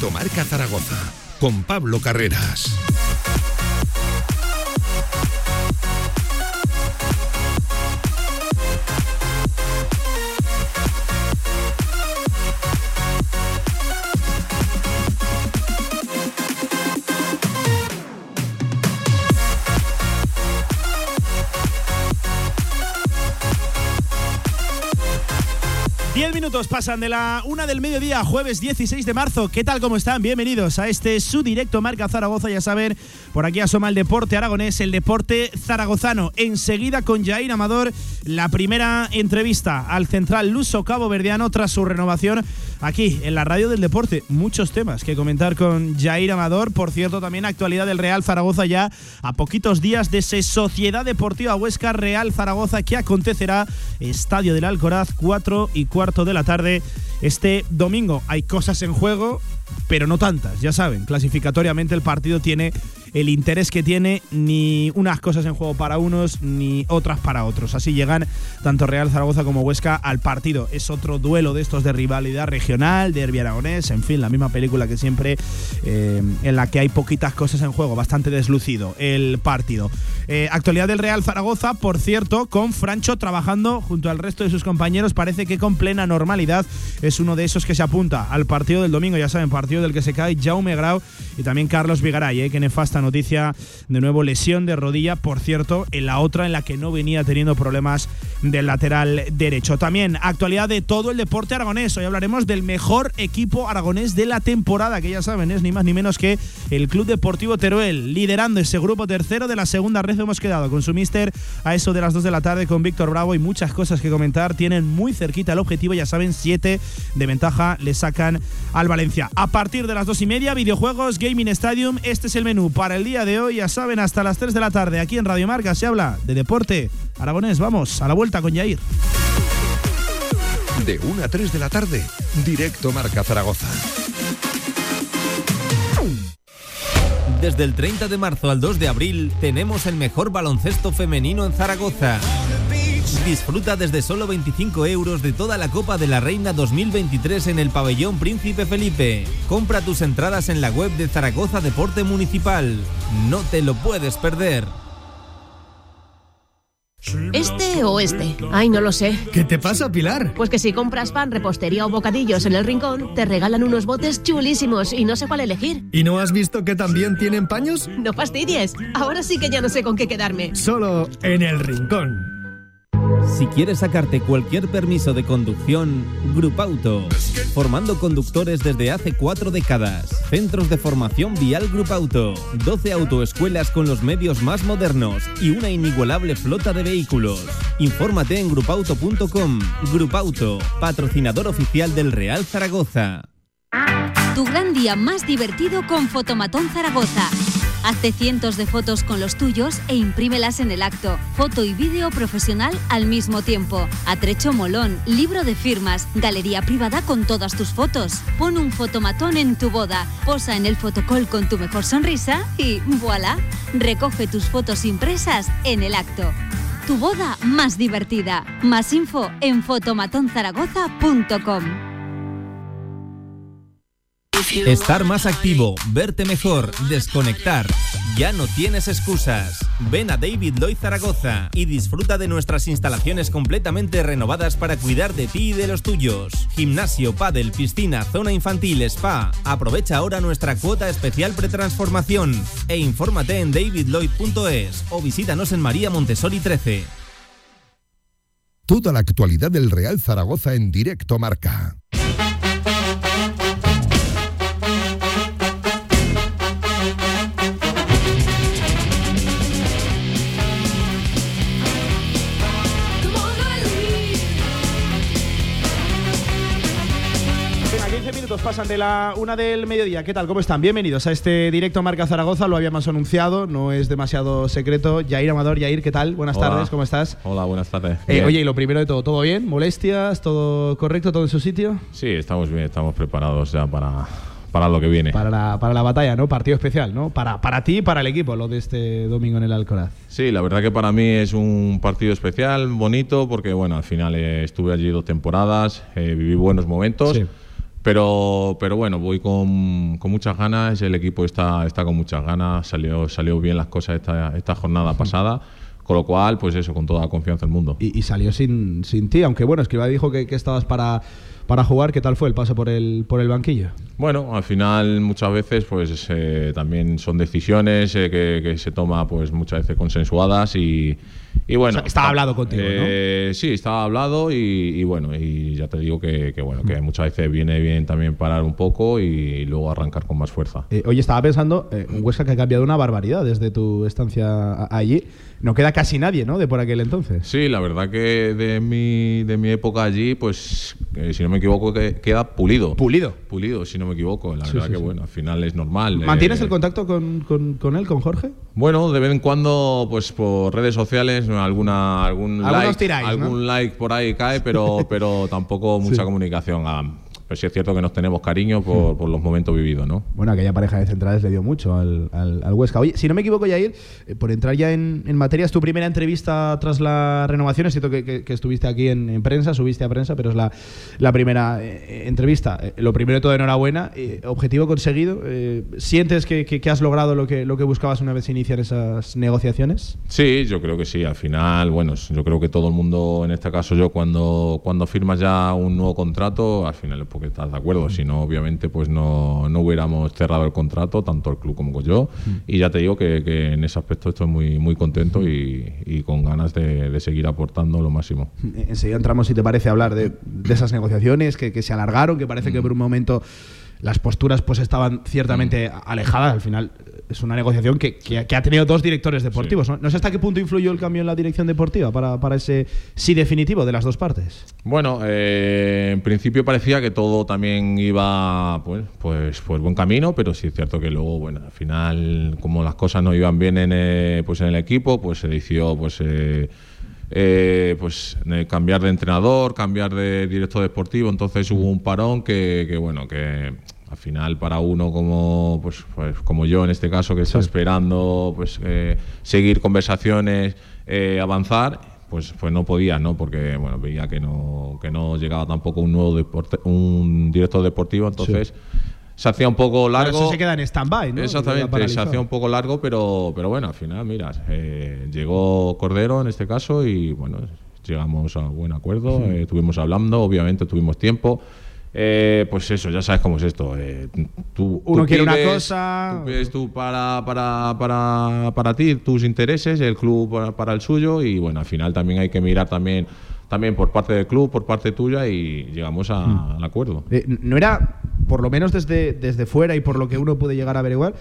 Directo Marca Zaragoza con Pablo Carreras. Minutos pasan de la una del mediodía, jueves 16 de marzo. ¿Qué tal? ¿Cómo están? Bienvenidos a este su directo Marca Zaragoza. Ya saben, por aquí asoma el deporte aragonés, el deporte zaragozano. Enseguida con Jair Amador, la primera entrevista al central luso cabo verdiano tras su renovación aquí en la radio del deporte. Muchos temas que comentar con Jair Amador. Por cierto, también actualidad del Real Zaragoza ya a poquitos días de ese Sociedad Deportiva Huesca Real Zaragoza que acontecerá Estadio del Alcoraz 4 y cuarto de la tarde este domingo. Hay cosas en juego, pero no tantas, ya saben. Clasificatoriamente el partido tiene el interés que tiene, ni unas cosas en juego para unos, ni otras para otros. Así llegan tanto Real Zaragoza como Huesca al partido. Es otro duelo de estos de rivalidad regional, derbi aragonés, en fin, la misma película que siempre, eh, en la que hay poquitas cosas en juego, bastante deslucido el partido. Eh, actualidad del Real Zaragoza, por cierto, con Francho trabajando junto al resto de sus compañeros, parece que con plena normalidad. Es uno de esos que se apunta al partido del domingo, ya saben, partido del que se cae Jaume Grau y también Carlos Vigaray, eh, que nefasta noticia, de nuevo lesión de rodilla, por cierto, en la otra en la que no venía teniendo problemas del lateral derecho. También actualidad de todo el deporte aragonés. Hoy hablaremos del mejor equipo aragonés de la temporada, que ya saben, es ni más ni menos que el Club Deportivo Teruel, liderando ese grupo tercero de la segunda red. Hemos quedado con su mister a eso de las 2 de la tarde con Víctor Bravo y muchas cosas que comentar. Tienen muy cerquita el objetivo, ya saben, 7 de ventaja le sacan al Valencia. A partir de las 2 y media, videojuegos, Gaming Stadium. Este es el menú para el día de hoy. Ya saben, hasta las 3 de la tarde aquí en Radio Marca se habla de deporte. Aragonés, vamos a la vuelta con Yair. De 1 a 3 de la tarde, directo Marca Zaragoza. Desde el 30 de marzo al 2 de abril tenemos el mejor baloncesto femenino en Zaragoza. Disfruta desde solo 25 euros de toda la Copa de la Reina 2023 en el pabellón Príncipe Felipe. Compra tus entradas en la web de Zaragoza Deporte Municipal. No te lo puedes perder. ¿Este o este? Ay, no lo sé. ¿Qué te pasa, Pilar? Pues que si compras pan, repostería o bocadillos en el rincón, te regalan unos botes chulísimos y no sé cuál elegir. ¿Y no has visto que también tienen paños? No fastidies. Ahora sí que ya no sé con qué quedarme. Solo en el rincón. Si quieres sacarte cualquier permiso de conducción, Grupauto. Formando conductores desde hace cuatro décadas. Centros de formación vial Grupauto. 12 autoescuelas con los medios más modernos y una inigualable flota de vehículos. Infórmate en grupauto.com. Grupauto, patrocinador oficial del Real Zaragoza. Tu gran día más divertido con Fotomatón Zaragoza. Hazte cientos de fotos con los tuyos e imprímelas en el acto. Foto y vídeo profesional al mismo tiempo. Atrecho molón, libro de firmas, galería privada con todas tus fotos. Pon un fotomatón en tu boda, posa en el fotocall con tu mejor sonrisa y voilà, recoge tus fotos impresas en el acto. Tu boda más divertida. Más info en fotomatonzaragoza.com. Estar más activo, verte mejor, desconectar. Ya no tienes excusas. Ven a David Lloyd Zaragoza y disfruta de nuestras instalaciones completamente renovadas para cuidar de ti y de los tuyos. Gimnasio, pádel, piscina, zona infantil, spa. Aprovecha ahora nuestra cuota especial pretransformación e infórmate en davidlloyd.es o visítanos en María Montessori 13. Toda la actualidad del Real Zaragoza en directo marca. Pasan de la una del mediodía. ¿Qué tal? ¿Cómo están? Bienvenidos a este directo Marca Zaragoza. Lo habíamos anunciado, no es demasiado secreto. Yair Amador, Yair, ¿qué tal? Buenas tardes, ¿cómo estás? Hola, buenas tardes. Eh, oye, y lo primero de todo, ¿todo bien? ¿Molestias? ¿Todo correcto? ¿Todo en su sitio? Sí, estamos bien, estamos preparados ya para, para lo que viene. Para la, para la batalla, ¿no? Partido especial, ¿no? Para, para ti y para el equipo, lo de este domingo en el Alcoraz. Sí, la verdad que para mí es un partido especial, bonito, porque bueno, al final eh, estuve allí dos temporadas, eh, viví buenos momentos. Pero, pero bueno, voy con, con muchas ganas, el equipo está, está con muchas ganas, salió, salió bien las cosas esta, esta jornada pasada. Con lo cual, pues eso, con toda la confianza del mundo. Y, y salió sin, sin ti, aunque bueno, Escribá dijo que, que estabas para, para jugar. ¿Qué tal fue el paso por el, por el banquillo? Bueno, al final muchas veces pues eh, también son decisiones eh, que, que se toma pues muchas veces consensuadas y, y bueno. O sea, estaba hablado contigo, eh, Sí, estaba hablado y, y bueno, y ya te digo que, que bueno, que muchas veces viene bien también parar un poco y luego arrancar con más fuerza. Eh, oye, estaba pensando, eh, un Huesca que ha cambiado una barbaridad desde tu estancia allí. No queda casi nadie, ¿no? De por aquel entonces. Sí, la verdad que de mi, de mi época allí, pues eh, si no me equivoco, que queda pulido. Pulido. Pulido, si no me equivoco. La Sí, verdad sí, que sí. bueno, al final es normal. ¿Mantienes eh, el contacto con, con- con él, con Jorge? Bueno, de vez en cuando, pues por redes sociales, alguna, algún Algunos like, tiráis, ¿no? algún like por ahí cae, pero, pero tampoco mucha comunicación. Ah, pero sí es cierto que nos tenemos cariño por, por los momentos vividos, ¿no? Bueno, aquella pareja de centrales le dio mucho al, al- al Huesca. Oye, si no me equivoco, Yair, eh, por entrar ya en, en materia, es tu primera entrevista tras la renovación. Es cierto que, que- que estuviste aquí en, en prensa, subiste a prensa, pero es la, la primera eh, entrevista. Eh, lo primero de todo, enhorabuena. Eh, objetivo conseguido. ¿Sientes que, que- has logrado lo que, lo que buscabas una vez se inician esas negociaciones? Sí, yo creo que sí. Al final, bueno, yo creo que todo el mundo, en este caso yo, cuando, cuando firmas ya un nuevo contrato, al final es porque estás de acuerdo. Si no, obviamente, pues no, no hubiéramos cerrado el contrato, tanto el club como yo. Y ya te digo que, que en ese aspecto estoy muy, muy contento y, y con ganas de, de seguir aportando lo máximo. Enseguida entramos, si te parece, a hablar de, de esas negociaciones que, que se alargaron, que parece que por un momento las posturas pues estaban ciertamente alejadas. Al final es una negociación que, que ha- que ha tenido dos directores deportivos. ¿no? no sé hasta qué punto influyó el cambio en la dirección deportiva para, para ese sí definitivo de las dos partes. Bueno, eh, en principio parecía que todo también iba pues, pues, pues buen camino, pero sí es cierto que luego, bueno, al final, como las cosas no iban bien en, eh, pues en el equipo, pues se decidió pues, eh, eh, pues cambiar de entrenador, cambiar de director deportivo, entonces hubo un parón que, que, bueno, que al final para uno como pues, pues como yo en este caso que está esperando pues eh, seguir conversaciones, eh, avanzar, pues, pues no podía, ¿no? Porque bueno, veía que no, que no llegaba tampoco un nuevo deporte, un director deportivo, entonces se hacía un poco largo. Pero eso se queda en stand-by, ¿no? Exactamente, se hacía un poco largo, pero, pero bueno, al final, mira, eh, llegó Cordero en este caso y bueno, llegamos a buen acuerdo, eh, estuvimos hablando, obviamente tuvimos tiempo. Eh, pues eso, ya sabes cómo es esto. eh, tú, Uno tú quiere una cosa- tú pides tú para, para, para, para ti tus intereses, el club para, para el suyo y bueno, al final también hay que mirar también, también por parte del club, por parte tuya y llegamos a- Mm. al acuerdo. Eh, no era, por lo menos desde, desde fuera y por lo que uno puede llegar a averiguar,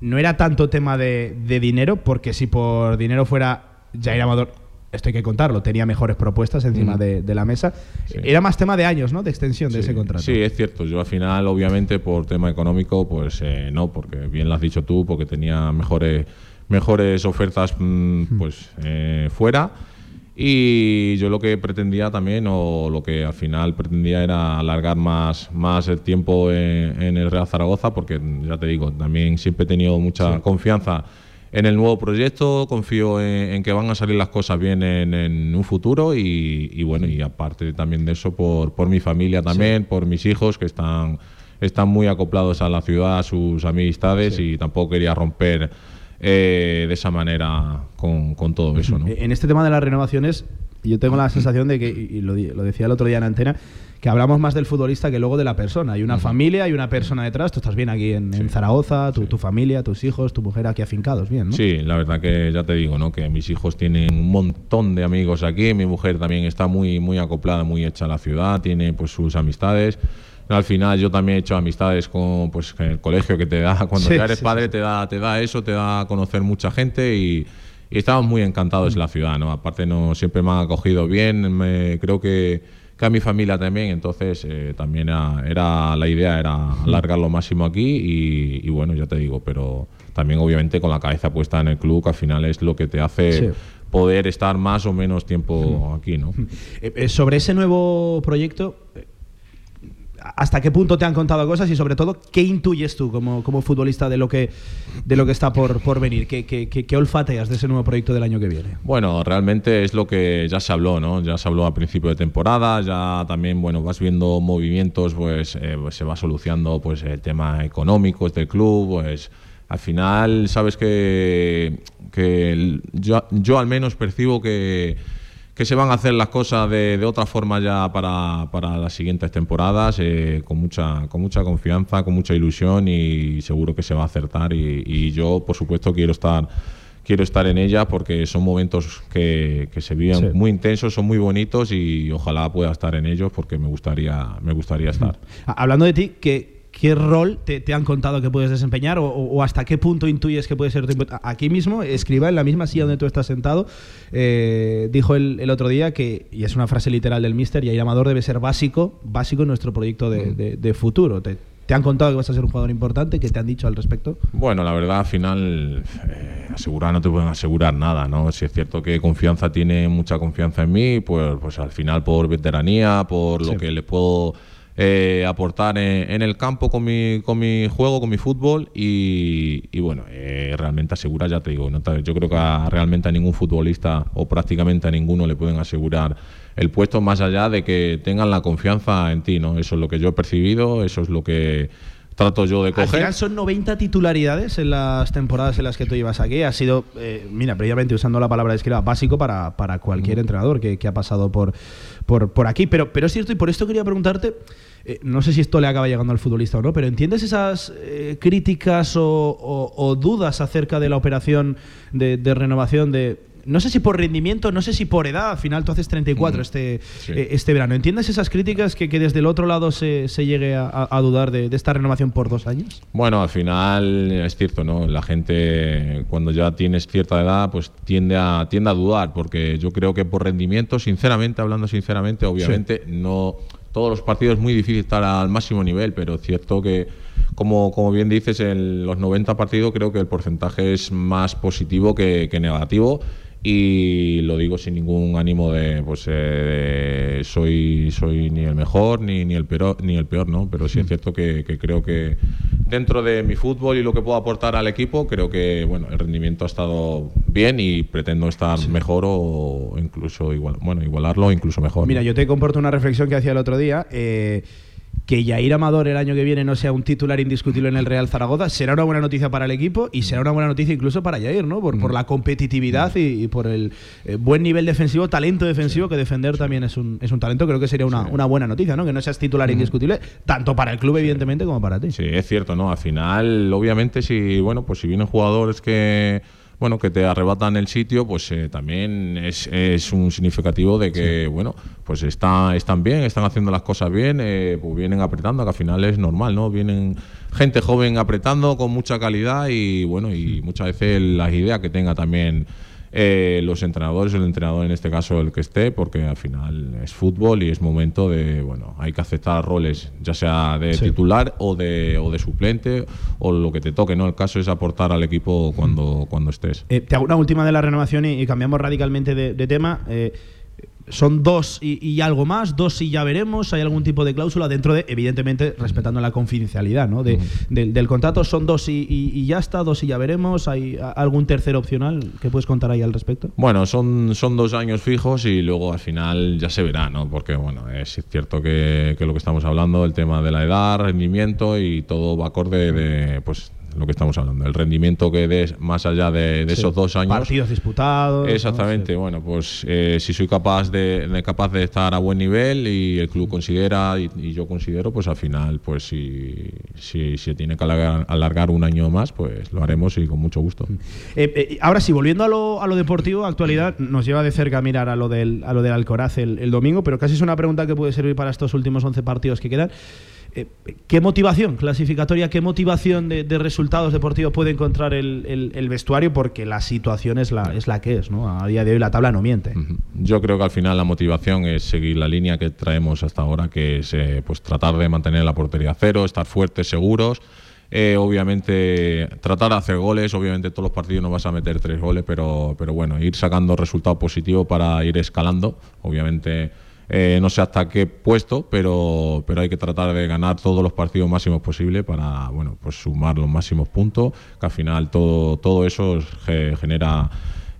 no era tanto tema de, de dinero, porque si por dinero fuera Jair Amador, esto hay que contarlo, tenía mejores propuestas encima Mm. de, de la mesa. Sí. Era más tema de años, ¿no? De extensión de ese contrato. Sí, es cierto. Yo al final, obviamente, por tema económico, pues eh, no, porque bien lo has dicho tú, porque tenía mejores, mejores ofertas mm, pues eh, fuera. Y yo lo que pretendía también, o lo que al final pretendía era alargar más, más el tiempo en, en el Real Zaragoza, porque ya te digo, también siempre he tenido mucha confianza en el nuevo proyecto, confío en, en que van a salir las cosas bien en, en un futuro y, y bueno, y aparte también de eso por, por mi familia también, por mis hijos que están, están muy acoplados a la ciudad, a sus amistades y tampoco quería romper eh, de esa manera con, con todo eso, ¿no? En este tema de las renovaciones, yo tengo la sensación de que, y lo, lo decía el otro día en antena, que hablamos más del futbolista que luego de la persona. Hay una familia, hay una persona detrás. Tú estás bien aquí en, en Zaragoza, tu, tu familia, tus hijos, tu mujer aquí afincados, bien, ¿no? Sí, la verdad que ya te digo, ¿no? Que mis hijos tienen un montón de amigos aquí, mi mujer también está muy, muy acoplada, muy hecha a la ciudad, tiene pues sus amistades. Al final yo también he hecho amistades con pues el colegio que te da, cuando Sí, ya eres sí, padre te da, te da eso, te da a conocer mucha gente y, y estamos muy encantados en la ciudad, ¿no? Aparte no siempre me han acogido bien, me- creo que, que a mi familia también, entonces eh, también era, era- la idea era alargar lo máximo aquí y, y bueno, ya te digo, pero también obviamente con la cabeza puesta en el club, que al final es lo que te hace poder estar más o menos tiempo aquí, ¿no? Eh, eh, sobre ese nuevo proyecto, hasta qué punto te han contado cosas y sobre todo, ¿qué intuyes tú como, como futbolista de lo que, de lo que está por, por venir? ¿Qué, qué, qué, olfateas de ese nuevo proyecto del año que viene? Bueno, realmente es lo que ya se habló, ¿no? Ya se habló a principio de temporada, ya también, bueno, vas viendo movimientos, pues, eh, pues se va solucionando pues el tema económico del club, pues al final sabes que, que yo, yo al menos percibo que, que se van a hacer las cosas de, de otra forma ya para, para las siguientes temporadas, eh, con, mucha, con mucha confianza, con mucha ilusión y seguro que se va a acertar y, y yo por supuesto quiero estar quiero estar en ella porque son momentos que, que se viven Sí. muy intensos, son muy bonitos y ojalá pueda estar en ellos porque me gustaría, me gustaría estar. Hablando de ti, ¿qué, qué rol te, te han contado que puedes desempeñar o, hasta qué punto intuyes que puede ser tu Aquí mismo, escriba en la misma silla donde tú estás sentado, eh, dijo el, el otro día que, y es una frase literal del mister, y Amador debe ser básico, básico en nuestro proyecto de, de- de futuro. Te, te han contado que vas a ser un jugador importante? ¿Qué te han dicho al respecto? Bueno, la verdad, al final, eh, asegurar no te pueden asegurar nada, ¿no? Si es cierto que confianza tiene mucha confianza en mí, pues, pues al final por veteranía, por Sí. lo que le puedo eh, aportar en, el campo con mi, con mi juego, con mi fútbol y, bueno, eh, realmente asegurar, ya te digo, yo creo que realmente a ningún futbolista o prácticamente a ninguno le pueden asegurar el puesto más allá de que tengan la confianza en ti, ¿no? Eso es lo que yo he percibido, eso es lo que trato yo de Al coger. final son 90 titularidades en las temporadas en las que tú llevas aquí. Ha sido, eh, mira, previamente usando la palabra de escriba, básico para, para cualquier entrenador que, que ha pasado por, por, por aquí. Pero, pero es cierto, y por esto quería preguntarte, eh, no sé si esto le acaba llegando al futbolista o no, pero ¿entiendes esas eh, críticas o, o- o dudas acerca de la operación de, de renovación de... No sé si por rendimiento, no sé si por edad, al final tú haces 34 Mm, este, sí. eh, este verano. ¿Entiendes esas críticas que, que desde el otro lado se, se llegue a, dudar de, de esta renovación por dos años? Bueno, al final es cierto, ¿no? La gente cuando ya tienes cierta edad, pues tiende a tiende a dudar, porque yo creo que por rendimiento, sinceramente, hablando sinceramente, obviamente no todos los partidos es muy difícil estar al máximo nivel, pero es cierto que como, como bien dices, en los 90 partidos creo que el porcentaje es más positivo que, que negativo y lo digo sin ningún ánimo de pues eh, de soy soy ni el mejor ni, ni el peor ni el peor no pero sí es cierto que, que creo que dentro de mi fútbol y lo que puedo aportar al equipo creo que bueno el rendimiento ha estado bien y pretendo estar mejor o incluso igual bueno igualarlo incluso mejor Mira, ¿no? yo te comporto una reflexión que hacía el otro día. eh, que Yair Amador el año que viene no sea un titular indiscutible en el Real Zaragoza será una buena noticia para el equipo y será una buena noticia incluso para Yair, ¿no? Por, por la competitividad y, y por el eh, buen nivel defensivo, talento defensivo, que defender también es un, es un talento. Creo que sería una, una buena noticia, ¿no? Que no seas titular indiscutible, tanto para el club, evidentemente, como para ti. Sí, es cierto, ¿no? Al final, obviamente, si bueno, pues si vienen jugadores que bueno, que te arrebatan el sitio, pues eh, también es, es un significativo de que, bueno, pues está, están bien, están haciendo las cosas bien, eh, pues vienen apretando, que al final es normal, ¿no? Vienen gente joven apretando con mucha calidad y, bueno, y muchas veces las ideas que tenga también eh, los entrenadores, el entrenador en este caso el que esté, porque al final es fútbol y es momento de, bueno, hay que aceptar roles, ya sea de Sí. titular o de, o de suplente o lo que te toque, ¿no? El caso es aportar al equipo cuando, cuando estés. Eh, te hago una última de la renovación y, y cambiamos radicalmente de, de tema. Eh, son dos y, y algo más, dos y ya veremos. ¿Hay algún tipo de cláusula dentro de, evidentemente, respetando la confidencialidad ¿no? de- del, del contrato? ¿Son dos y, y- y ya está, dos y ya veremos? ¿Hay algún tercer opcional que puedes contar ahí al respecto? Bueno, son, son dos años fijos y luego al final ya se verá, ¿no? Porque, bueno, es cierto que, que lo que estamos hablando, el tema de la edad, rendimiento y todo va acorde de, pues, lo que estamos hablando, el rendimiento que des más allá de, de Sí. esos dos años. Partidos disputados. ¿no? Exactamente, Sí. bueno, pues eh, si soy capaz de, de- capaz de estar a buen nivel y el club considera y, y yo considero, pues al final, pues si, si, si tiene que alargar, alargar un año más, pues lo haremos y con mucho gusto. Eh, eh, ahora sí, volviendo a lo, a lo deportivo, actualidad nos lleva de cerca a mirar a lo del, a lo del Alcoraz el, el domingo, pero casi es una pregunta que puede servir para estos últimos 11 partidos que quedan. Eh, ¿Qué motivación clasificatoria, qué motivación de, de resultados deportivos puede encontrar el, el- el vestuario? Porque la situación es la, es la que es, ¿no? A día de hoy la tabla no miente. Yo creo que al final la motivación es seguir la línea que traemos hasta ahora, que es eh, pues tratar de mantener la portería a cero, estar fuertes, seguros. Eh, obviamente tratar de hacer goles, obviamente todos los partidos no vas a meter tres goles, pero, pero bueno, ir sacando resultados positivos para ir escalando. Obviamente Eh, no sé hasta qué puesto, pero, pero hay que tratar de ganar todos los partidos máximos posibles para bueno, pues sumar los máximos puntos, que al final todo, todo eso genera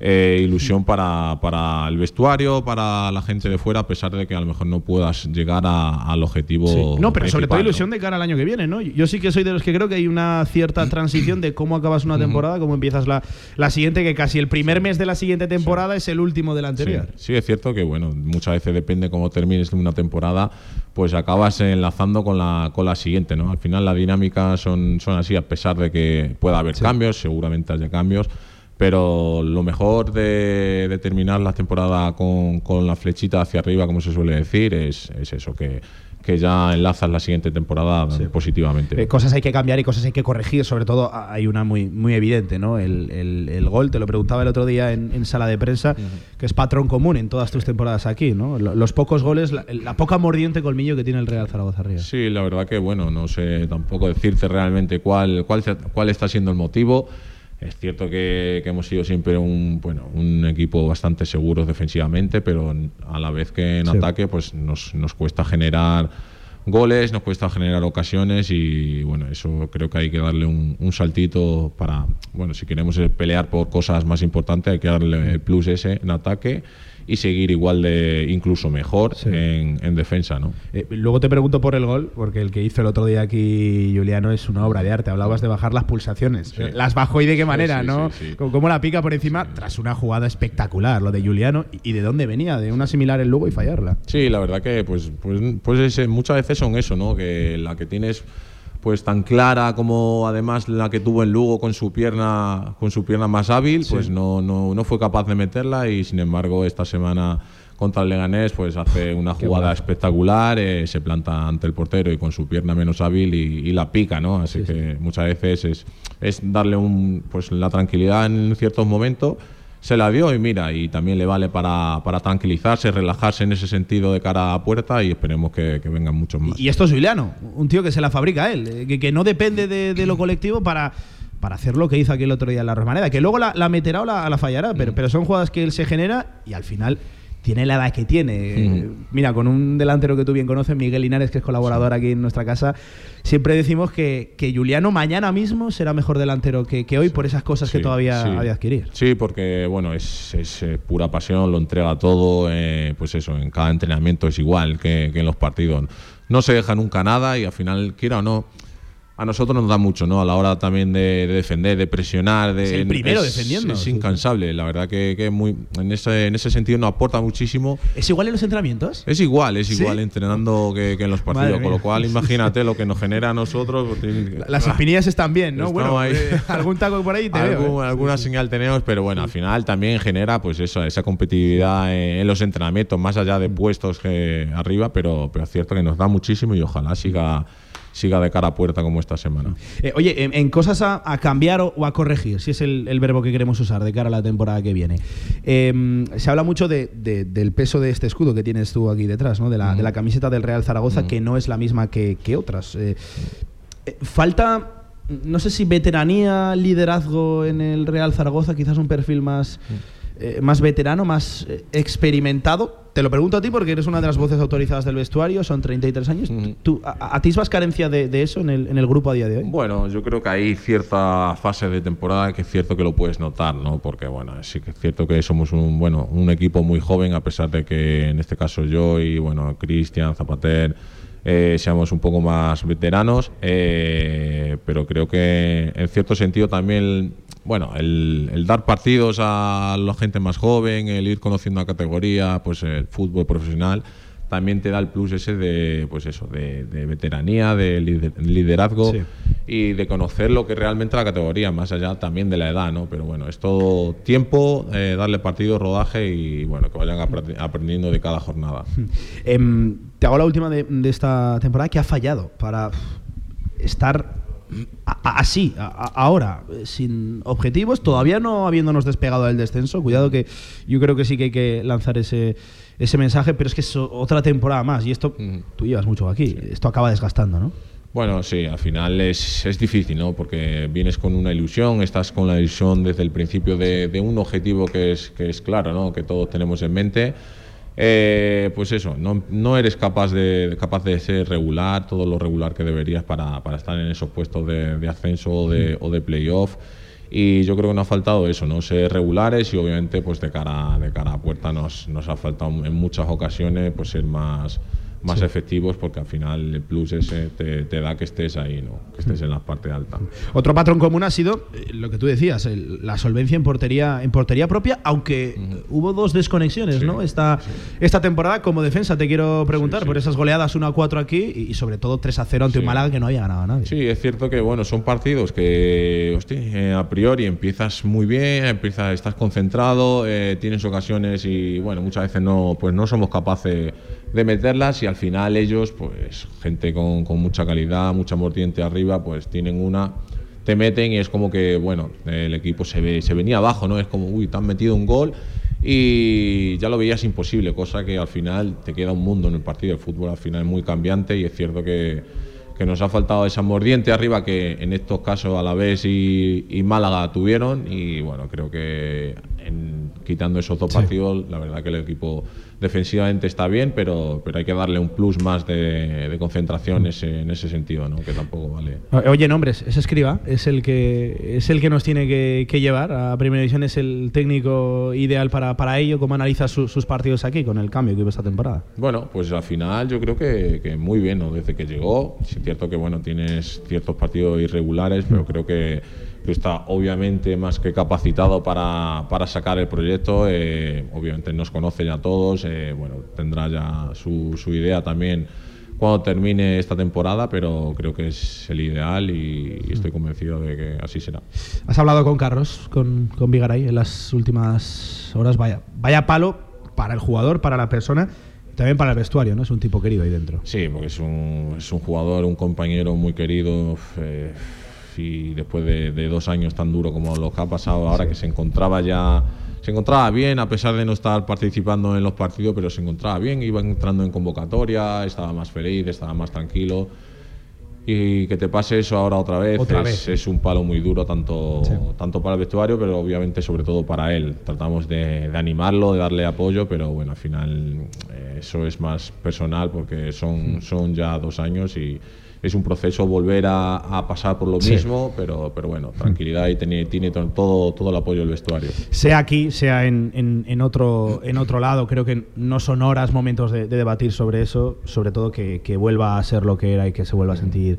eh, ilusión para, para, el vestuario, para la gente de fuera, a pesar de que a lo mejor no puedas llegar al objetivo. No, pero sobre todo ilusión de cara al año que viene, ¿no? Yo sí que soy de los que creo que hay una cierta transición de cómo acabas una temporada, cómo empiezas la, la siguiente, que casi el primer mes de la siguiente temporada es el último de la anterior. Sí. es cierto que, bueno, muchas veces depende cómo termines una temporada, pues acabas enlazando con la, con la siguiente, ¿no? Al final la dinámica son, son así, a pesar de que pueda haber cambios, seguramente haya cambios pero lo mejor de, terminar la temporada con, la flechita hacia arriba, como se suele decir, es, eso, que, ya enlazas la siguiente temporada positivamente. Eh, cosas hay que cambiar y cosas hay que corregir, sobre todo hay una muy, muy evidente, ¿no? El, gol, te lo preguntaba el otro día en, sala de prensa, que es patrón común en todas tus temporadas aquí, ¿no? Los pocos goles, la, poca mordiente colmillo que tiene el Real Zaragoza arriba. Sí, la verdad que, bueno, no sé tampoco decirte realmente cuál, cuál, cuál está siendo el motivo. Es cierto que, hemos sido siempre un, bueno, un equipo bastante seguro defensivamente, pero a la vez que en ataque pues nos, nos, cuesta generar goles, nos cuesta generar ocasiones y bueno, eso creo que hay que darle un, un saltito para, bueno, si queremos pelear por cosas más importantes hay que darle el plus ese en ataque y seguir igual de incluso mejor en, defensa. ¿no? Eh, luego te pregunto por el gol, porque el que hizo el otro día aquí Juliano es una obra de arte. Hablabas de bajar las pulsaciones. Las bajó y de qué manera, ¿no? Cómo la pica por encima tras una jugada espectacular, lo de Juliano. ¿Y de dónde venía? De una similar en Lugo y fallarla. Sí, la verdad que pues, pues, pues muchas veces son eso, ¿no? Que la que tienes pues tan clara como además la que tuvo en Lugo con su pierna con su pierna más hábil, pues no, no, no, fue capaz de meterla y sin embargo esta semana contra el Leganés pues hace una jugada espectacular, eh, se planta ante el portero y con su pierna menos hábil y, la pica, ¿no? Así que muchas veces es, es darle un, pues la tranquilidad en ciertos momentos se la dio y mira, y también le vale para, para, tranquilizarse, relajarse en ese sentido de cara a puerta y esperemos que, vengan muchos más. Y esto es Juliano, un tío que se la fabrica él, eh, que, que no depende de, lo colectivo para, para hacer lo que hizo aquí el otro día en la Romaneda, que luego la, meterá o la, fallará, pero, mm. pero son jugadas que él se genera y al final tiene la edad que tiene. Mira, con un delantero que tú bien conoces, Miguel Linares, que es colaborador aquí en nuestra casa, siempre decimos que, que, Juliano mañana mismo será mejor delantero que, que hoy por esas cosas que todavía ha de adquirir. Sí, porque bueno, es, es eh, pura pasión, lo entrega todo, eh, pues eso, en cada entrenamiento es igual que, que en los partidos. No se deja nunca nada y al final, quiera o no, a nosotros nos da mucho, ¿no? A la hora también de, defender, de presionar. De, es el primero defendiendo. Es, incansable, la verdad que, muy, en, ese, en ese sentido nos aporta muchísimo. ¿Es igual en los entrenamientos? Es igual, es igual entrenando que, en los partidos. Con lo cual, imagínate lo que nos genera a nosotros. Pues, Las espinillas están bien, ¿no? Bueno, eh, algún taco por ahí te veo, ¿eh? Alguna señal tenemos, pero bueno, al final también genera pues eso, esa competitividad en, los entrenamientos, más allá de puestos que arriba, pero, pero es cierto que nos da muchísimo y ojalá siga siga de cara a puerta como esta semana. Eh, oye, en, cosas a, cambiar o, a corregir, si es el, verbo que queremos usar de cara a la temporada que viene. Em, se habla mucho del peso de este escudo que tienes tú aquí detrás, ¿no? de, la, camiseta del Real Zaragoza, que no es la misma que, otras. Eh, eh, falta no sé si veteranía, liderazgo en el Real Zaragoza, quizás un perfil más, más veterano, más experimentado. Te lo pregunto a ti porque eres una de las voces autorizadas del vestuario, son 33 años. ¿Tú, a, ¿Atisbas carencia de, eso en el, en el, grupo a día de hoy? Bueno, yo creo que hay cierta fase de temporada que es cierto que lo puedes notar, ¿no? Porque, bueno, sí que es cierto que somos un, bueno, un equipo muy joven, a pesar de que en este caso yo y, bueno, Cristian, Zapater, eh, seamos un poco más veteranos, eh, pero creo que en cierto sentido también bueno, el, dar partidos a la gente más joven, el ir conociendo la categoría, pues el fútbol profesional, también te da el plus ese de, pues eso, de, veteranía, de liderazgo y de conocer lo que realmente la categoría, más allá también de la edad, ¿no? Pero bueno, es todo tiempo, eh, darle partido, rodaje y bueno, que vayan aprendiendo de cada jornada. Em, te hago la última de, de esta temporada que ha fallado para estar así, ahora, sin objetivos, todavía no habiéndonos despegado del descenso. Cuidado que yo creo que sí que hay que lanzar ese, ese mensaje, pero es que es otra temporada más y esto, tú llevas mucho aquí, esto acaba desgastando, ¿no? Bueno, sí, al final es, es, difícil, ¿no? Porque vienes con una ilusión, estás con la ilusión desde el principio de, de un objetivo que es, que es claro, ¿no? Que todos tenemos en mente eh, pues eso, no, no eres capaz de, capaz de ser regular, todo lo regular que deberías para, para estar en esos puestos de, de ascenso o de, o de playoff. Y yo creo que nos ha faltado eso, ¿no? Ser regulares y obviamente pues de cara, de cara a puerta nos, nos ha faltado en muchas ocasiones pues ser más, más efectivos porque al final el plus ese te, te da que estés ahí, ¿no? Que estés en la parte alta. Otro patrón común ha sido eh, lo que tú decías, el- la solvencia en portería, en portería propia, aunque hubo dos desconexiones, Sí, ¿no? Esta, esta temporada como defensa te quiero preguntar Sí, sí. por esas goleadas 1 a 4 aquí y, y sobre todo 3 a 0 ante un Sí. Málaga que no había ganado a nadie. Sí, es cierto que bueno, son partidos que hostia, eh, a priori empiezas muy bien, empiezas, estás concentrado, eh, tienes ocasiones y bueno, muchas veces no, pues no somos capaces de meterlas y al final ellos, pues gente con, con mucha calidad, mucha mordiente arriba, pues tienen una, te meten y es como que bueno, el equipo se ve, se venía abajo, ¿no? Es como, uy, te han metido un gol y ya lo veías imposible, cosa que al final te queda un mundo en el partido. El fútbol al final es muy cambiante y es cierto que, que nos ha faltado esa mordiente arriba que en estos casos Alavés y, y Málaga tuvieron y bueno, creo que en- quitando esos dos partidos, la verdad que el equipo defensivamente está bien, pero, pero hay que darle un plus más de, de concentración ese- en ese sentido, ¿no? que tampoco vale. O- Oye, nombres, ese escriba es el que es el que nos tiene que, que llevar a Primera División, es el técnico ideal para, para ello. ¿Cómo analiza su- sus partidos aquí con el cambio que hubo esta temporada? Bueno, pues al final yo creo que, que muy bien, ¿no? Desde que llegó, es cierto que bueno, tienes ciertos partidos irregulares, pero creo que, que está obviamente más que capacitado para, para sacar el proyecto. eh, obviamente nos conoce ya todos, eh, bueno, tendrá ya su, su idea también cuando termine esta temporada, pero creo que es el ideal y, y estoy convencido de que así será. Has hablado con Carlos, con, con Vigaray en las últimas horas. Vaya, vaya palo para el jugador, para la persona también para el vestuario, ¿no? Es un tipo querido ahí dentro. Sí, porque es un, es un jugador, un compañero muy querido. eh, y después de, de dos años tan duro como los que ha pasado ahora, que se encontraba ya. Se encontraba bien, a pesar de no estar participando en los partidos, pero se encontraba bien, iba entrando en convocatoria, estaba más feliz, estaba más tranquilo. Y que te pase eso ahora otra vez, Otra es, vez. es un palo muy duro, tanto, tanto para el vestuario, pero obviamente sobre todo para él. Tratamos de, de animarlo, de darle apoyo, pero bueno, al final eh, eso es más personal porque son, son ya dos años y es un proceso volver a, a pasar por lo Sí. mismo, pero, pero bueno, tranquilidad y tiene, tiene to- todo, todo el apoyo del vestuario. Sea aquí, sea en, en- en otro, en otro lado, creo que no son horas, momentos de, de debatir sobre eso, sobre todo que, que vuelva a ser lo que era y que se vuelva a sentir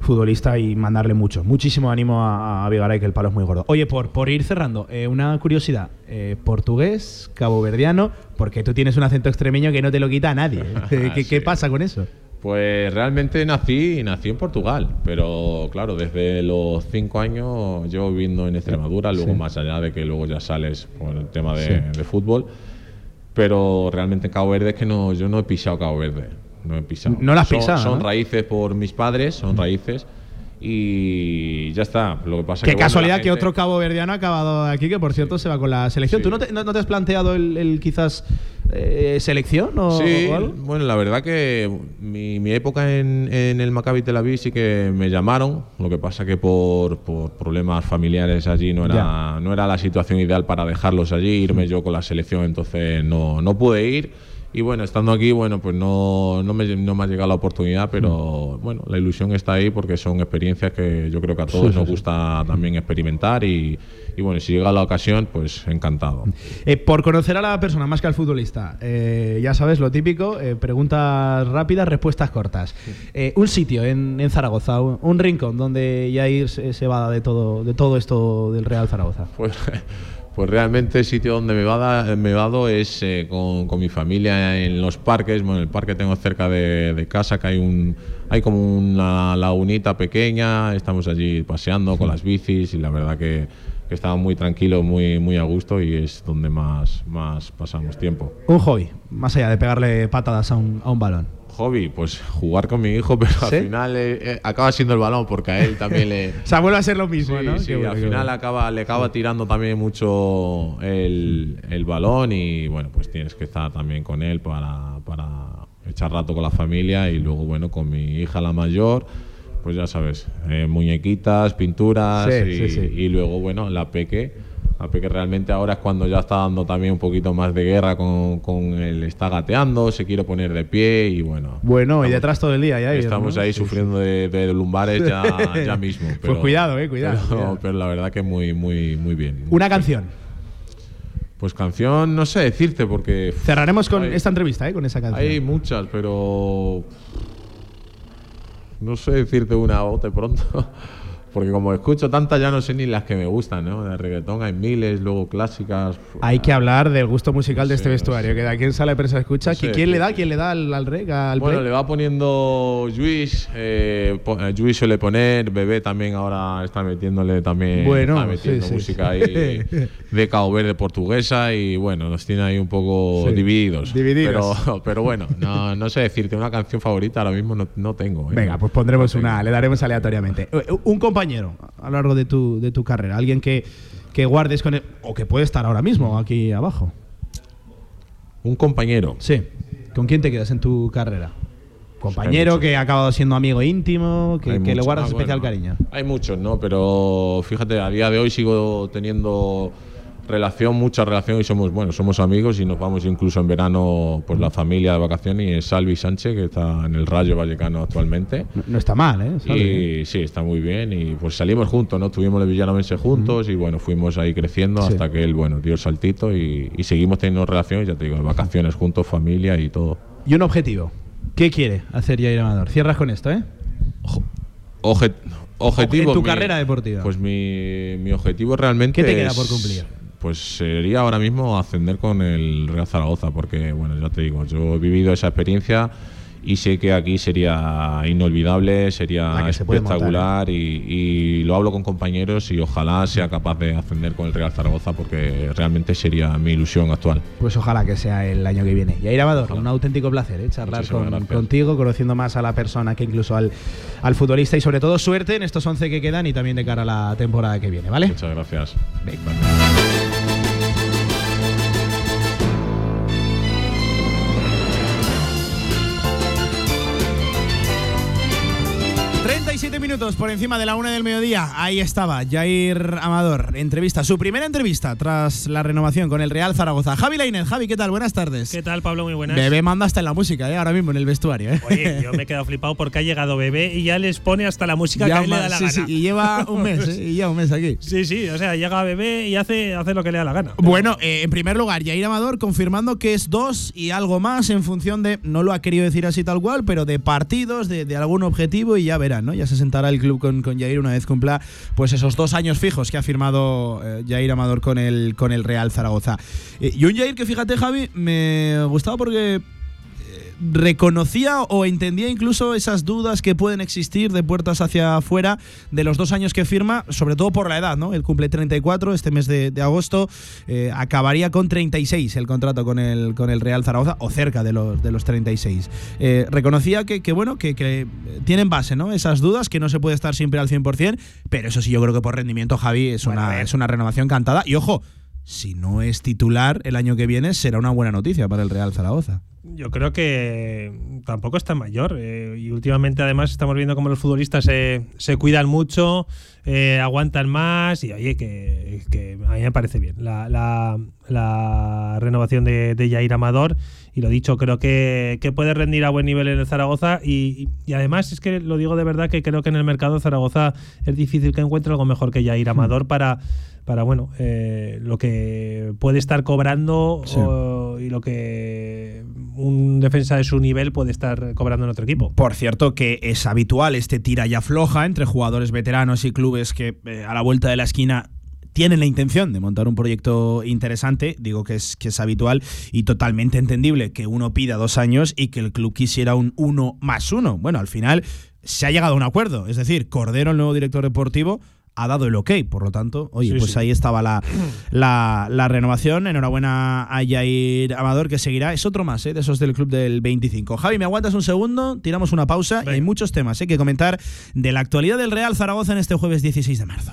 futbolista y mandarle mucho, muchísimo ánimo a, a Vigaray, que el palo es muy gordo. Oye, por, por ir cerrando, eh, una curiosidad, eh, portugués, caboverdiano, porque tú tienes un acento extremeño que no te lo quita a nadie. ¿Qué, pasa con eso? Pues realmente nací, nací en Portugal, pero claro, desde los cinco años llevo viviendo en Extremadura, luego Sí. más allá de que luego ya sales por el tema de, Sí. de fútbol, pero realmente en Cabo Verde es que no, yo no he pisado Cabo Verde, no he pisado. No Son- pisado, Son raíces por mis padres, son raíces y ya está. Lo que pasa Qué que casualidad que gente- otro caboverdiano ha acabado aquí, que por cierto se va con la selección. Sí. ¿Tú no te, no- no te has planteado el, el quizás eh, selección o, Sí, o algo? bueno, la verdad que mi, mi época en, en el Maccabi Tel Aviv sí que me llamaron, lo que pasa que por, por problemas familiares allí no era, Ya. no era la situación ideal para dejarlos allí, irme yo con la selección, entonces no, no pude ir. Y bueno, estando aquí, bueno, pues no, no, me, no me ha llegado la oportunidad, pero bueno, la ilusión está ahí porque son experiencias que yo creo que a todos nos gusta también experimentar y, y bueno, si llega la ocasión, pues encantado. Eh, por conocer a la persona más que al futbolista, eh, ya sabes lo típico, eh, preguntas rápidas, respuestas cortas. Eh, un sitio en, en Zaragoza, un, un rincón donde Yair se, se va de todo, de todo esto del Real Zaragoza. Pues, pues realmente el sitio donde me va vado es eh, con, con mi familia en los parques. Bueno, el parque tengo cerca de, casa, que hay un hay como una lagunita pequeña. Estamos allí paseando con las bicis y la verdad que, que estamos muy tranquilos, muy, muy a gusto y es donde más, más pasamos tiempo. Un hobby, más allá de pegarle patadas a un, a un balón. Hobby, pues jugar con mi hijo, pero ¿Sí? al final eh, eh, acaba siendo el balón porque a él también le, O sea, vuelve a ser lo mismo, Sí, ¿no? sí, bueno, al final bueno. acaba, le acaba tirando también mucho el, el balón y bueno, pues tienes que estar también con él para, para echar rato con la familia y luego, bueno, con mi hija la mayor, pues ya sabes, eh, muñequitas, pinturas Sí, y, sí, sí. y luego, bueno, la peque, A que realmente ahora es cuando ya está dando también un poquito más de guerra con, con el está gateando, se quiere poner de pie y bueno. Bueno, y detrás todo el día ya. Estamos ahí Sí, sufriendo de, de lumbares ya, ya mismo. Pues pero- cuidado, eh, cuidado, Pero, cuidado. pero la verdad que muy, muy, muy bien. Una canción. Pues canción, no sé decirte porque Cerraremos con Hay- esta entrevista, ¿eh? Con esa canción. hay muchas, pero no sé decirte una bote pronto. Porque como escucho tantas ya no sé ni las que me gustan, ¿no? De reggaetón hay miles, luego clásicas. Hay que hablar del gusto musical de este vestuario, que de aquí en sala de prensa escucha. No sé, ¿Quién le da? ¿Quién le da al, al al Bueno, play? le va poniendo Luis, eh, eh, Luis suele poner, Bebé también ahora está metiéndole también, Bueno, está metiendo sí, música sí. ahí de Cabo Verde portuguesa y bueno, nos tiene ahí un poco divididos. divididos. Pero, pero bueno, no, no sé decirte una canción favorita ahora mismo no, no tengo. ¿eh? Venga, pues pondremos No una, le daremos aleatoriamente. Eh, Un compañero a lo largo de tu, de tu carrera, alguien que, que guardes con él, o que puede estar ahora mismo aquí abajo. Un compañero. Sí. ¿Con quién te quedas en tu carrera? Compañero que ha acabado siendo amigo íntimo, que, que le guardas Ah, especial bueno, cariño. Hay muchos, ¿no? Pero fíjate, a día de hoy sigo teniendo relación, mucha relación y somos, bueno, somos amigos y nos vamos incluso en verano, pues la familia de vacaciones y es Salvi Sánchez, que está en el Rayo Vallecano actualmente. No, no está mal, ¿eh? Salvi, ¿eh? Y sí, está muy bien y pues salimos juntos, ¿no? Tuvimos el Villanovense juntos y bueno, fuimos ahí creciendo Sí. hasta que él, bueno, dio el saltito y, y seguimos teniendo relaciones, ya te digo, vacaciones juntos, familia y todo. Y un objetivo. ¿Qué quiere hacer Jair Amador? Cierras con esto, ¿eh? Oje- objetivo. En tu mi- carrera deportiva. Pues mi, mi objetivo realmente. ¿Qué te queda por cumplir? Pues sería ahora mismo ascender con el Real Zaragoza, porque, bueno, ya te digo, yo he vivido esa experiencia y sé que aquí sería inolvidable, sería espectacular y, y lo hablo con compañeros y ojalá sea capaz de ascender con el Real Zaragoza, porque realmente sería mi ilusión actual. Pues ojalá que sea el año que viene. Jair Amador, Ojalá. un auténtico placer ¿eh? charlar con- contigo, conociendo más a la persona que incluso al, al futbolista y sobre todo suerte en estos 11 que quedan y también de cara a la temporada que viene, ¿vale? Muchas gracias. Venga. 37 minutos por encima de la una del mediodía. Ahí estaba Jair Amador. Entrevista, su primera entrevista tras la renovación con el Real Zaragoza. Javi Lainez. Javi, ¿qué tal? Buenas tardes. ¿Qué tal, Pablo? Muy buenas. Bebé manda hasta en la música, ¿eh? ahora mismo en el vestuario. ¿eh? Oye, yo me he quedado flipado porque ha llegado Bebé y ya les pone hasta la música que a él le da la sí, gana. sí, y lleva un mes, ¿eh? y lleva un mes aquí. Sí, sí, o sea, llega Bebé y hace, hace lo que le da la gana. Bueno, eh, en primer lugar, Jair Amador confirmando que es dos y algo más en función de, no lo ha querido decir así tal cual, pero de partidos, de, de algún objetivo y ya verán, ¿no? Ya se sentará el club con, Jair una vez cumpla pues esos dos años fijos que ha firmado eh, Jair Amador con el, con el Real Zaragoza. Eh, y un Jair que, fíjate, Javi, me gustaba porque reconocía o entendía incluso esas dudas que pueden existir de puertas hacia afuera de los dos años que firma, sobre todo por la edad, ¿no? Él cumple 34 este mes de, de agosto, eh, acabaría con 36 el contrato con el, con el Real Zaragoza, o cerca de los, de los 36. Eh, reconocía que, que, bueno, que, que tienen base, ¿no? Esas dudas, que no se puede estar siempre al 100%, pero eso sí, yo creo que por rendimiento, Javi, es, Bueno, una, es una renovación cantada. Y ojo, si no es titular el año que viene, será una buena noticia para el Real Zaragoza. Yo creo que tampoco es tan mayor. eh, y últimamente, además, estamos viendo cómo los futbolistas se, cuidan mucho, eh, aguantan más. Y oye, que, a mí me parece bien la, renovación de, de Jair Amador. Y lo dicho, creo que, puede rendir a buen nivel en el Zaragoza. Y, además, es que lo digo de verdad que creo que en el mercado de Zaragoza es difícil que encuentre algo mejor que Jair Amador para. Para bueno, eh, lo que puede estar cobrando Sí. o- y lo que un defensa de su nivel puede estar cobrando en otro equipo. Por cierto, que es habitual este tira y afloja entre jugadores veteranos y clubes que eh, a la vuelta de la esquina tienen la intención de montar un proyecto interesante, digo que es, que es habitual y totalmente entendible que uno pida dos años y que el club quisiera un uno más uno. Bueno, al final se ha llegado a un acuerdo, es decir, Cordero, el nuevo director deportivo, ha dado el ok, por lo tanto, oye, Sí, pues sí. ahí estaba la, la, la renovación. Enhorabuena a Jair Amador, que seguirá. Es otro más, ¿eh? de esos del club del 25. Javi, ¿me aguantas un segundo? Tiramos una pausa y hay muchos temas ¿eh? que comentar de la actualidad del Real Zaragoza en este jueves 16 de marzo.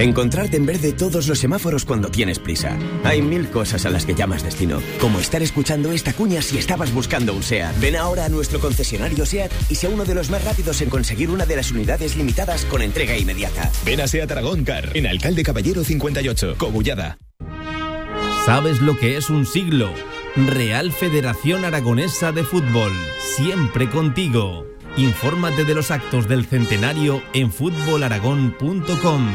Encontrarte en verde todos los semáforos cuando tienes prisa. Hay mil cosas a las que llamas destino, como estar escuchando esta cuña si estabas buscando un SEAT. Ven ahora a nuestro concesionario SEAT y sea uno de los más rápidos en conseguir una de las unidades limitadas con entrega inmediata. Ven a SEAT Aragón Car, en Alcalde Caballero 58, Cogullada. ¿Sabes lo que es un siglo? Real Federación Aragonesa de Fútbol, siempre contigo. Infórmate de los actos del centenario en fútbolaragón.com.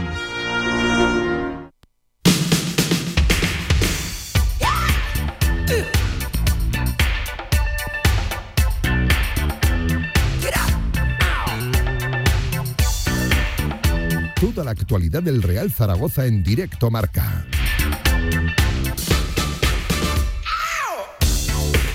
Toda la actualidad del Real Zaragoza en directo marca.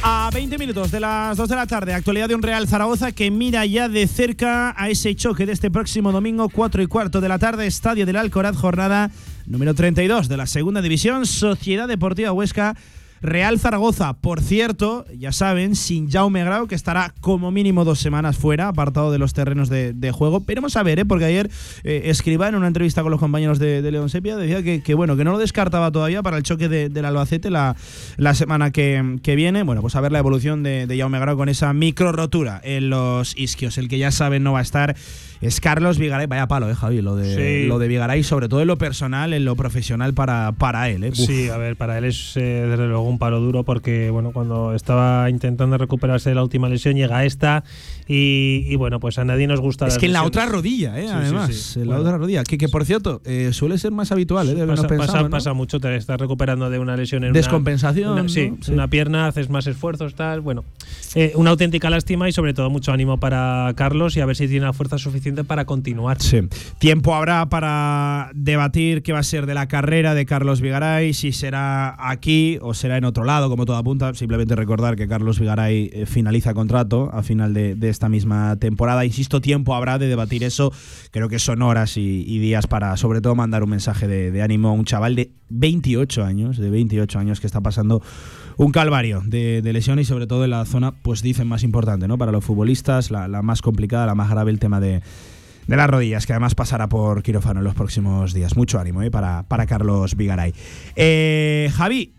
A 20 minutos de las 2 de la tarde, actualidad de un Real Zaragoza que mira ya de cerca a ese choque de este próximo domingo, 4 y cuarto de la tarde, Estadio del Alcoraz, jornada número 32 de la Segunda División, Sociedad Deportiva Huesca. Real Zaragoza, por cierto, ya saben, sin Jaume Grau, que estará como mínimo dos semanas fuera, apartado de los terrenos de, de juego. Pero vamos a ver, ¿eh? porque ayer eh, Escriba, en una entrevista con los compañeros de, de León Sepia, decía que, que, bueno, que no lo descartaba todavía para el choque de, del Albacete la, la semana que, que, viene. Bueno, pues a ver la evolución de, de Jaume Grau con esa micro rotura en los isquios. El que ya saben no va a estar es Carlos Vigaray. Vaya palo, eh, Javi, lo de, Sí. lo de Vigaray, sobre todo en lo personal, en lo profesional para, para él. Eh. Sí, a ver, para él es eh, desde luego un palo duro porque, bueno, cuando estaba intentando recuperarse de la última lesión, llega esta y, y, bueno, pues a nadie nos gusta. Es que en la lesiones. otra rodilla, ¿eh? Sí, sí, además. sí. En la Bueno. otra rodilla. Que, que por cierto, eh, suele ser más habitual, ¿eh? de Pasa, uno pensaba, pasa- ¿no? pasa mucho, te estás recuperando de una lesión en una- Descompensación, una- ¿no? sí, Sí. una pierna, haces más esfuerzos, tal. Bueno, eh, una auténtica lástima y sobre todo mucho ánimo para Carlos y a ver si tiene la fuerza suficiente para continuar. Sí. Tiempo habrá para debatir qué va a ser de la carrera de Carlos Vigaray, si será aquí o será en otro lado, como todo apunta. Simplemente recordar que Carlos Vigaray eh, finaliza contrato a final de, esta misma temporada. Insisto, tiempo habrá de debatir eso. Creo que son horas y, días para, sobre todo, mandar un mensaje de, ánimo a un chaval de 28 años, de 28 años que está pasando un calvario de, de lesión y sobre todo en la zona, pues dicen más importante, ¿no? Para los futbolistas, la más complicada, la más grave, el tema de, de las rodillas, que además pasará por quirófano en los próximos días. Mucho ánimo ¿eh? para, para Carlos Vigaray. Eh, Javi,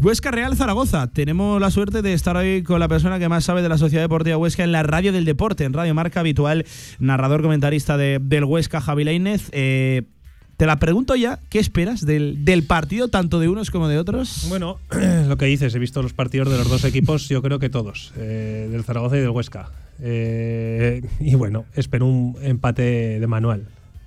Huesca Real Zaragoza. Tenemos la suerte de estar hoy con la persona que más sabe de la Sociedad Deportiva Huesca en la radio del deporte, en Radio Marca Habitual, narrador comentarista de, del Huesca, Javi Lainez. Eh, te la pregunto ya, ¿qué esperas del, del partido, tanto de unos como de otros? Bueno, lo que dices, he visto los partidos de los dos equipos, yo creo que todos, eh, del Zaragoza y del Huesca. Eh, y bueno, espero un empate de manual.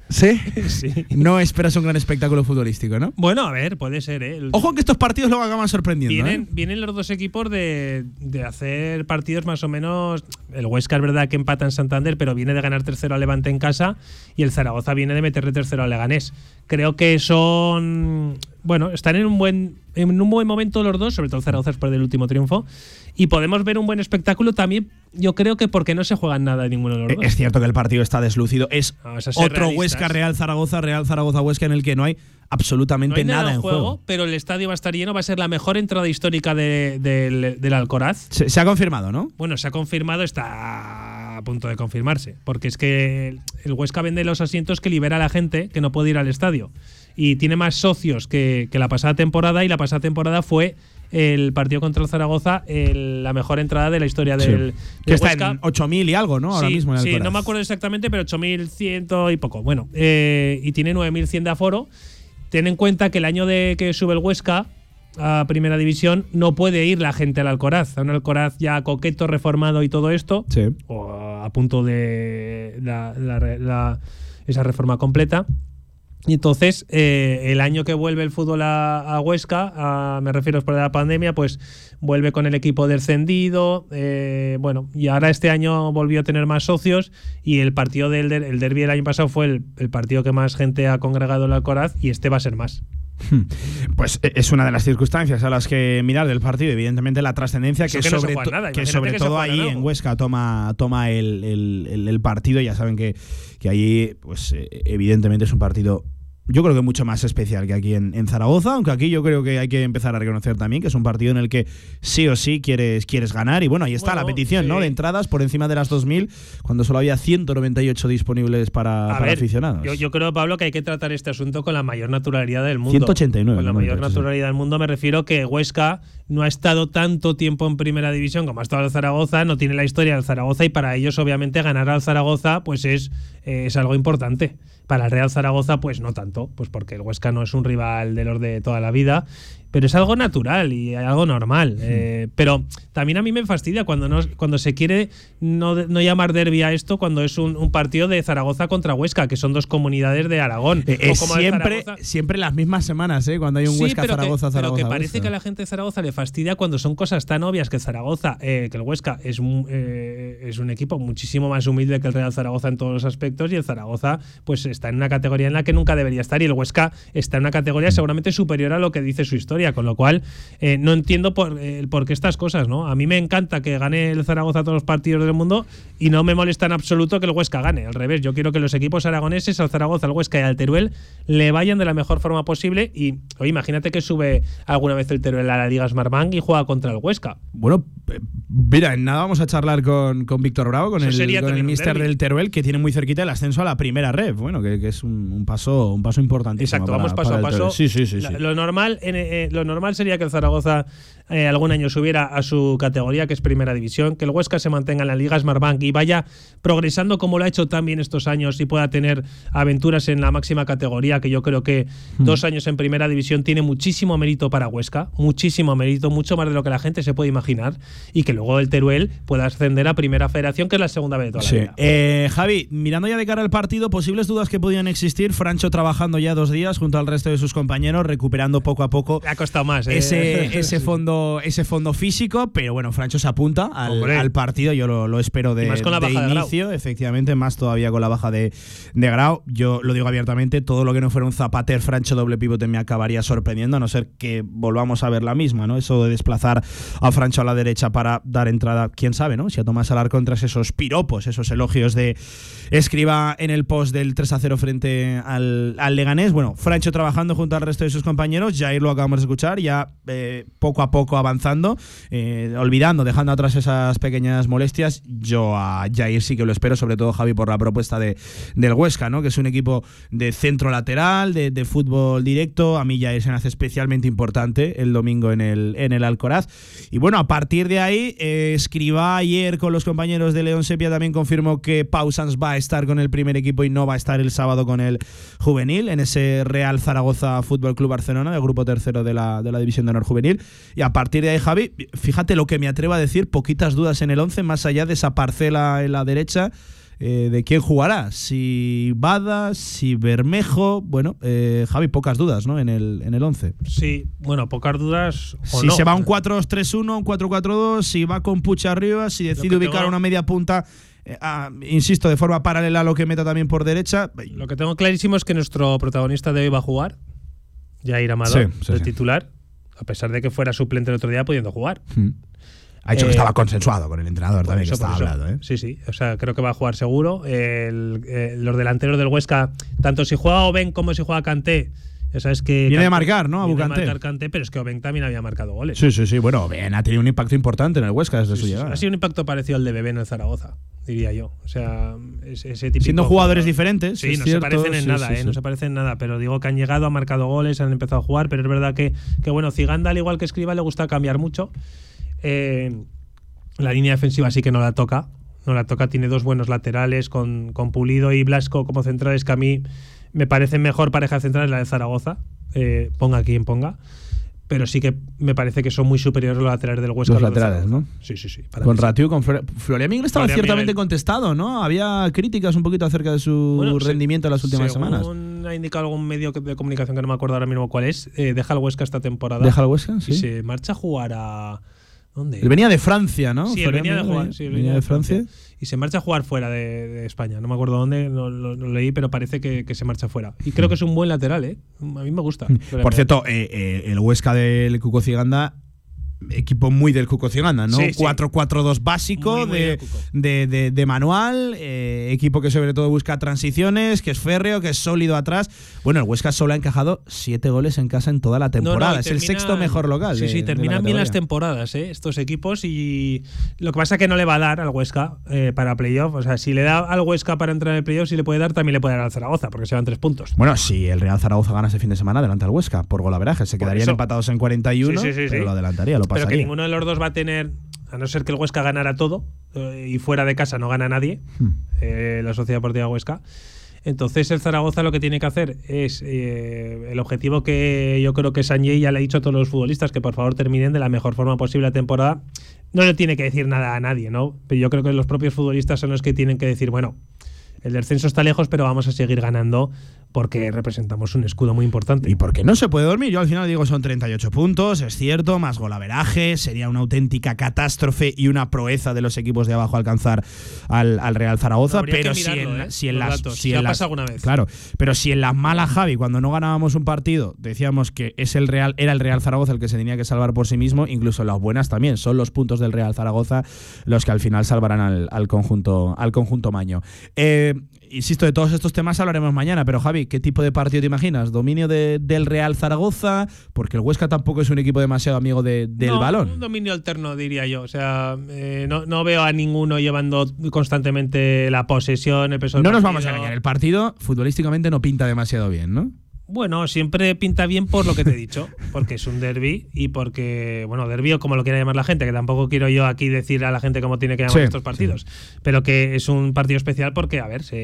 ¿Sí? Sí. No esperas un gran espectáculo futbolístico, ¿no? Bueno, a ver, puede ser, ¿eh? El- Ojo que estos partidos luego acaban sorprendiendo. Vienen, ¿eh? vienen los dos equipos de, de hacer partidos más o menos. El Huesca es verdad que empata en Santander, pero viene de ganar tercero a Levante en casa y el Zaragoza viene de meterle tercero a Leganés. Creo que son. Bueno, están en un buen en un buen momento los dos, sobre todo el Zaragoza después del último triunfo. Y podemos ver un buen espectáculo también, yo creo que porque no se juegan nada de ninguno de los dos. Es cierto que el partido está deslucido. Es otro realistas. Huesca Real Zaragoza, Real Zaragoza Huesca en el que no hay absolutamente No hay nada, nada en juego. pero el estadio va a estar lleno, va a ser la mejor entrada histórica de- del, del Alcoraz. Se, se ha confirmado, ¿no? Bueno, se ha confirmado, está a punto de confirmarse. Porque es que el- el Huesca vende los asientos que libera a la gente que no puede ir al estadio. Y tiene más socios que, que la pasada temporada. Y la pasada temporada fue el partido contra el Zaragoza el- la mejor entrada de la historia Sí. del, Que del está Huesca. en 8.000 y algo, ¿no? Ahora sí, mismo en sí, no me acuerdo exactamente, pero 8.100 y poco. Bueno, eh, y tiene 9.100 de aforo. Ten en cuenta que el año de que sube el Huesca a Primera División no puede ir la gente al Alcoraz. A un Alcoraz ya coqueto, reformado y todo esto, Sí. o a punto de la- la re- la- esa reforma completa. Y entonces, eh, el año que vuelve el fútbol a, a Huesca, a- me refiero después de la pandemia, pues vuelve con el equipo descendido. eh, bueno, y ahora este año volvió a tener más socios. Y el partido del der- el derby del año pasado fue el, el partido que más gente ha congregado en el Alcoraz. Y este va a ser más. Pues eh, es una de las circunstancias a las que mirar del partido, evidentemente la trascendencia que, que no sobre, nada, que sobre que todo ahí en Huesca toma, toma el, el- el- el partido. Ya saben que, que allí, pues evidentemente es un partido. Yo creo que mucho más especial que aquí en, en Zaragoza, aunque aquí yo creo que hay que empezar a reconocer también que es un partido en el que sí o sí quieres, quieres ganar. Y bueno, ahí está Bueno, la petición, ¿no? De entradas por encima de las 2.000, cuando solo había 198 disponibles para, para ver, aficionados. Yo, yo creo, Pablo, que hay que tratar este asunto con la mayor naturalidad del mundo. 189, Con la mayor 98, sí. naturalidad del mundo me refiero que Huesca no ha estado tanto tiempo en primera división como ha estado el Zaragoza, no tiene la historia del Zaragoza y para ellos, obviamente, ganar al Zaragoza pues es, eh, es algo importante. Para el Real Zaragoza, pues no tanto, pues porque el Huesca no es un rival de los de toda la vida. Pero es algo natural y algo normal. Eh, pero también a mí me fastidia cuando, no, cuando se quiere no, no llamar derbi a esto cuando es un, un partido de Zaragoza contra Huesca, que son dos comunidades de Aragón. Eh, es siempre, Zaragoza- siempre las mismas semanas, ¿eh? Cuando hay un Sí, Huesca pero pero que parece que a la gente de Zaragoza le fastidia cuando son cosas tan obvias que el Zaragoza, eh, que el Huesca es, eh, es un equipo muchísimo más humilde que el Real Zaragoza en todos los aspectos y el Zaragoza pues está en una categoría en la que nunca debería estar y el Huesca está en una categoría seguramente superior a lo que dice su historia, con lo cual eh, no entiendo por, eh, por qué estas cosas, ¿no? A mí me encanta que gane el Zaragoza todos los partidos del mundo y no me molesta en absoluto que el Huesca gane, al revés, yo quiero que los equipos aragoneses, al Zaragoza, al Huesca y al Teruel le vayan de la mejor forma posible y, oye, imagínate que sube alguna vez el Teruel a la Liga Smartbank y juega contra el Huesca. Bueno, eh, mira, en nada vamos a charlar con, con Víctor Bravo, con Eso el, con el mister del Teruel, que tiene muy cerquita el ascenso a la primera red. Bueno, que, que es un, un paso un paso importantísimo. Exacto, para- vamos paso a paso. Sí, sí, sí. La- sí. Lo, normal, en- eh, lo normal sería que el Zaragoza eh, algún año subiera a su categoría, que es Primera División, que el Huesca se mantenga en la Liga Smartbank y vaya progresando como lo ha hecho también estos años y pueda tener aventuras en la máxima categoría, que yo creo que Hmm. dos años en Primera División tiene muchísimo mérito para Huesca, muchísimo mérito, mucho más de lo que la gente se puede imaginar, y que luego el Teruel pueda ascender a Primera Federación, que es la segunda vez de toda la Sí. vida. Eh, Javi, mirando ya de cara al partido, posibles dudas que podían existir. Francho trabajando ya dos días junto al resto de sus compañeros, recuperando poco a poco Le ha costado más, ¿eh? ese, ese fondo ese fondo físico, pero bueno, Francho se apunta al, partido, yo lo, lo espero de, Y más con la de baja de Grau. inicio, efectivamente, más todavía con la baja de, de Grau. Yo lo digo abiertamente, todo lo que no fuera un Zapater, Francho doble pivote me acabaría sorprendiendo, a no ser que volvamos a ver la misma, ¿no? Eso de desplazar a Francho a la derecha para dar entrada, quién sabe, ¿no? Si a Tomás Alarcón tras esos piropos, esos elogios de escriba en el post del 3 a 0 frente al, al Leganés. Bueno, Francho trabajando junto al resto de sus compañeros, Jair lo acabamos de escuchar, ya eh, poco a poco avanzando, eh, olvidando, dejando atrás esas pequeñas molestias. Yo a Jair sí que lo espero, sobre todo Javi por la propuesta de, del Huesca, ¿no? que es un equipo de centro lateral, de, fútbol directo. A mí Jair se me hace especialmente importante el domingo en el, en el Alcoraz. Y bueno, a partir de ahí, eh, escriba ayer con los compañeros de León Sepia también confirmó que Pausans va a estar con el primer equipo y no va a estar el sábado con el juvenil en ese Real Zaragoza Fútbol Club Barcelona, del grupo tercero de la, de la División de Honor Juvenil. Y a partir de ahí, Javi, fíjate lo que me atrevo a decir, poquitas dudas en el 11, más allá de esa parcela en la derecha. eh, de quién jugará, si Bada, si Bermejo, bueno, eh, Javi, pocas dudas, ¿no? En el, en el 11. Sí, bueno, pocas dudas. O Si no. se va un 4-3-1, un 4-4-2, si va con Pucha arriba, si decide ubicar tengo- una media punta, eh, ah, insisto, de forma paralela a lo que meta también por derecha. Lo que tengo clarísimo es que nuestro protagonista de hoy va a jugar. Jair Amador, Sí, sí, el sí. titular. A pesar de que fuera suplente el otro día pudiendo jugar. Ha dicho Eh, que estaba consensuado con el entrenador también, eso, que estaba hablado. ¿eh? Sí, sí. O sea, creo que va a jugar seguro. El- eh, los delanteros del Huesca, tanto si juega Oben como si juega Kanté, ya sabes que. Viene de marcar, ¿no? Abu viene de Kanté. marcar Kanté, pero es que Oben también había marcado goles. Sí, sí, sí. Bueno, bien, ha tenido un impacto importante en el Huesca desde Sí, su llegada. Ha sido un impacto parecido al de Bebé en el Zaragoza, diría yo. O sea, es- ese típico Siendo jugadores jugador- diferentes, Sí, no cierto, se parecen en sí, nada, sí, ¿eh? No se parecen en nada, pero digo que han llegado, han marcado goles, han empezado a jugar, pero es verdad que, que bueno, Ziganda, al igual que Escriba, le gusta cambiar mucho. Eh, la línea defensiva sí que no la toca. No la toca, tiene dos buenos laterales con, con Pulido y Blasco como centrales que a mí me parecen mejor pareja central la de Zaragoza. Eh, ponga quien ponga. Pero sí que me parece que son muy superiores los laterales del Huesca. Los laterales. ¿no? Sí, sí, sí. Con. Ratiu, con Flor Florian Miguel estaba Florian ciertamente Miguel. contestado, ¿no? Había críticas un poquito acerca de su Bueno, rendimiento en las últimas según semanas. ha indicado algún medio de comunicación que no me acuerdo ahora mismo cuál es, eh, deja el Huesca esta temporada. ¿Deja el Huesca? Sí. Y se marcha a jugar a. ¿Dónde? Él venía de Francia, ¿no? Sí, él venía de jugar. sí, él venía de Francia. Y se marcha a jugar fuera de, de España. No me acuerdo dónde, no, lo, lo leí, pero parece que, que se marcha fuera. Y creo que es un buen lateral, ¿eh? A mí me gusta. Por cierto, eh, eh, el Huesca del Cuco Ciganda, equipo muy del Cuco ¿no? Sí, sí. 4-4-2 básico Muy, de, de, de- de manual, eh, equipo que sobre todo busca transiciones, que es férreo, que es sólido atrás. Bueno, el Huesca solo ha encajado 7 goles en casa en toda la No, no, temporada. es el sexto mejor local. Sí, sí, la terminan bien las temporadas, ¿eh? estos equipos. Y lo que pasa es que no le va a dar al Huesca eh, para playoff. O sea, si le da al Huesca para entrar en el playoff, si le puede dar, también le puede dar al Zaragoza, porque se van tres puntos. Bueno, si el Real Zaragoza gana este fin de semana, adelanta al Huesca por golaveraje. Se Por quedarían eso. empatados en 41, Sí, pero lo adelantaría, lo Pero pasaría. que ninguno de los dos va a tener, a no ser que el Huesca ganara todo, eh, y fuera de casa no gana nadie, Hmm. eh, la Sociedad Deportiva Huesca. Entonces el Zaragoza lo que tiene que hacer es eh, el objetivo que yo creo que Sanjay ya le ha dicho a todos los futbolistas que por favor terminen de la mejor forma posible la temporada. No le tiene que decir nada a nadie, ¿no? Pero yo creo que los propios futbolistas son los que tienen que decir, bueno, el descenso está lejos, pero vamos a seguir ganando porque representamos un escudo muy importante. Y porque no se puede dormir. Yo al final digo son 38 puntos, es cierto, más golaveraje. Sería una auténtica catástrofe y una proeza de los equipos de abajo alcanzar al, al Real Zaragoza. Pero si en, ¿eh? si en las. Si en las- alguna vez. Claro, pero si en las malas, Javi, cuando no ganábamos un partido, decíamos que es el Real, era el Real Zaragoza el que se tenía que salvar por sí mismo, incluso en las buenas también. Son los puntos del Real Zaragoza los que al final salvarán al, al conjunto, al conjunto maño. Eh, insisto, de todos estos temas hablaremos mañana, pero Javi, ¿qué tipo de partido te imaginas? ¿Dominio de- del Real Zaragoza? Porque el Huesca tampoco es un equipo demasiado amigo de- del No, balón. Un dominio alterno, diría yo. O sea, eh, no, no veo a ninguno llevando constantemente la posesión, el peso del No nos vamos a engañar, el partido futbolísticamente no pinta demasiado bien, ¿no? Bueno, siempre pinta bien por lo que te he dicho, porque es un derby y porque, bueno, derbi o como lo quiera llamar la gente, que tampoco quiero yo aquí decir a la gente cómo tiene que llamar Sí, estos partidos, pero que es un partido especial porque, a ver, se,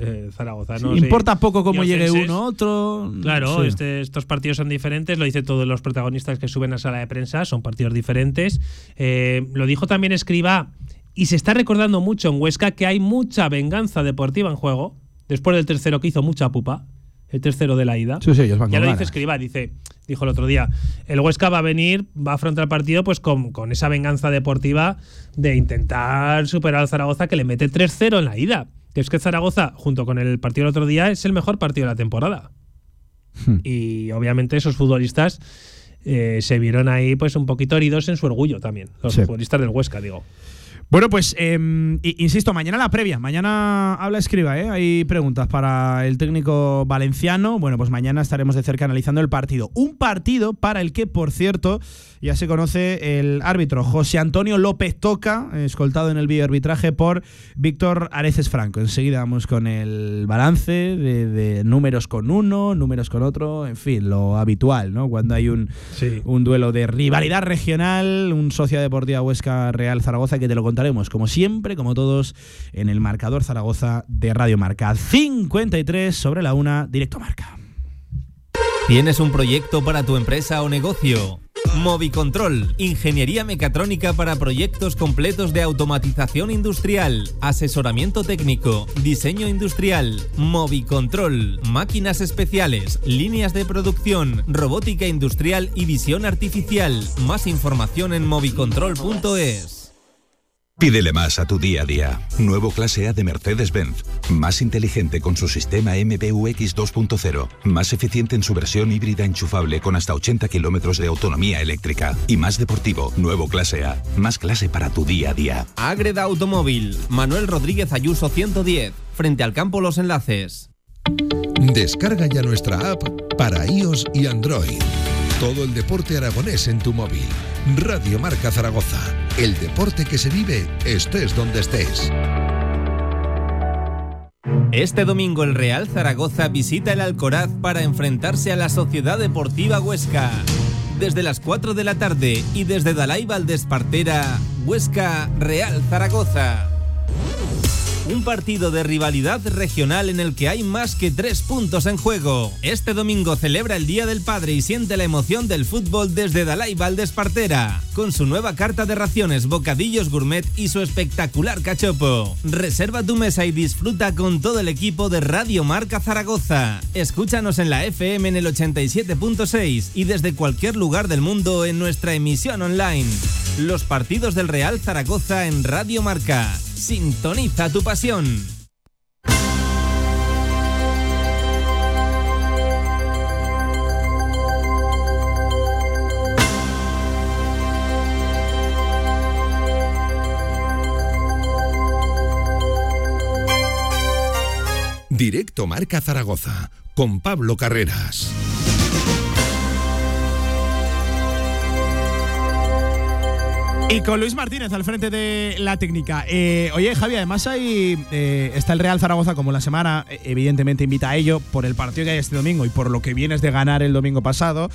eh, Zaragoza no Sí, importa poco cómo llegue uno, otro. Claro, este- estos partidos son diferentes, lo dicen todos los protagonistas que suben a sala de prensa, son partidos diferentes. Eh, lo dijo también Escriba y se está recordando mucho en Huesca que hay mucha venganza deportiva en juego, después del tercero que hizo mucha pupa, el tercero de la ida. Sí, sí, ellos van ya con lo dice. Escriba, dice, dijo el otro día, el Huesca va a venir, va a afrontar el partido pues con, con esa venganza deportiva de intentar superar al Zaragoza que le mete 3-0 en la ida. Que es que Zaragoza, junto con el partido del otro día, es el mejor partido de la temporada. Hmm. Y obviamente esos futbolistas eh, se vieron ahí pues un poquito heridos en su orgullo también. Los Sí. futbolistas del Huesca, digo. Bueno, pues eh, i- insisto, mañana la previa. Mañana habla escriba, ¿eh? Hay preguntas para el técnico valenciano. Bueno, pues mañana estaremos de cerca analizando el partido. Un partido para el que, por cierto, ya se conoce el árbitro José Antonio López Toca, escoltado en el videoarbitraje por Víctor Areces Franco. Enseguida vamos con el balance de, de números con uno, números con otro, en fin, lo habitual, ¿no? Cuando hay un, Sí. un duelo de rivalidad regional, un socio deportiva Huesca Real Zaragoza, que te lo contaremos como siempre, como todos, en el marcador Zaragoza de Radio Marca. 53 sobre la una, directo Marca. ¿Tienes un proyecto para tu empresa o negocio? Movicontrol, ingeniería mecatrónica para proyectos completos de automatización industrial, asesoramiento técnico, diseño industrial, Movicontrol, máquinas especiales, líneas de producción, robótica industrial y visión artificial. Más información en movicontrol.es. Pídele más a tu día a día. Nuevo clase A de Mercedes-Benz. Más inteligente con su sistema MBUX 2.0. Más eficiente en su versión híbrida enchufable con hasta 80 kilómetros de autonomía eléctrica. Y más deportivo. Nuevo clase A. Más clase para tu día a día. Agreda Automóvil, Manuel Rodríguez Ayuso 110, frente al campo Los Enlaces. Descarga ya nuestra app para iOS y Android. Todo el deporte aragonés en tu móvil. Radio Marca Zaragoza. El deporte que se vive estés donde estés. Este domingo el Real Zaragoza visita el Alcoraz para enfrentarse a la Sociedad Deportiva Huesca. Desde las 4 de la tarde y desde Dalai Valdespartera, Huesca Real Zaragoza. Un partido de rivalidad regional en el que hay más que tres puntos en juego. Este domingo celebra el Día del Padre y siente la emoción del fútbol desde Dalai Valdespartera, con su nueva carta de raciones, bocadillos gourmet y su espectacular cachopo. Reserva tu mesa y disfruta con todo el equipo de Radio Marca Zaragoza. Escúchanos en la FM en el 87.6 y desde cualquier lugar del mundo en nuestra emisión online. Los partidos del Real Zaragoza en Radio Marca. Sintoniza tu pasión. Directo Marca Zaragoza con Pablo Carreras. Y con Luis Martínez al frente de la técnica. Eh, oye, Javi, además hay, eh, está el Real Zaragoza como la semana, eh, evidentemente invita a ello por el partido que hay este domingo y por lo que vienes de ganar el domingo pasado.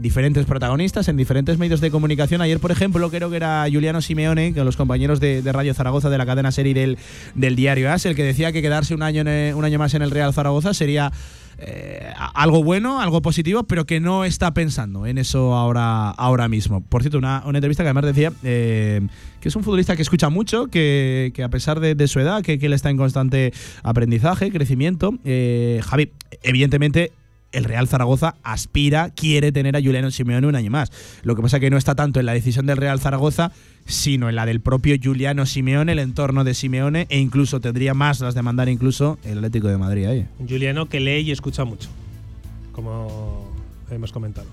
diferentes protagonistas en diferentes medios de comunicación. Ayer, por ejemplo, creo que era Juliano Simeone, que los compañeros de, Radio Zaragoza de la cadena serie del, del diario AS, el que decía que quedarse un año, un año más en el Real Zaragoza sería eh, algo bueno, algo positivo, pero que no está pensando en eso ahora, ahora mismo. Por cierto, una, una entrevista que además decía eh, que es un futbolista que escucha mucho, que, a pesar de, de su edad, que, que él está en constante aprendizaje, crecimiento. Eh, Javi, evidentemente el Real Zaragoza aspira, quiere tener a Juliano Simeone un año más. Lo que pasa que no está tanto en la decisión del Real Zaragoza, sino en la del propio Juliano Simeone, el entorno de Simeone, e incluso tendría más las de mandar incluso el Atlético de Madrid ahí. Juliano que lee y escucha mucho, como hemos comentado.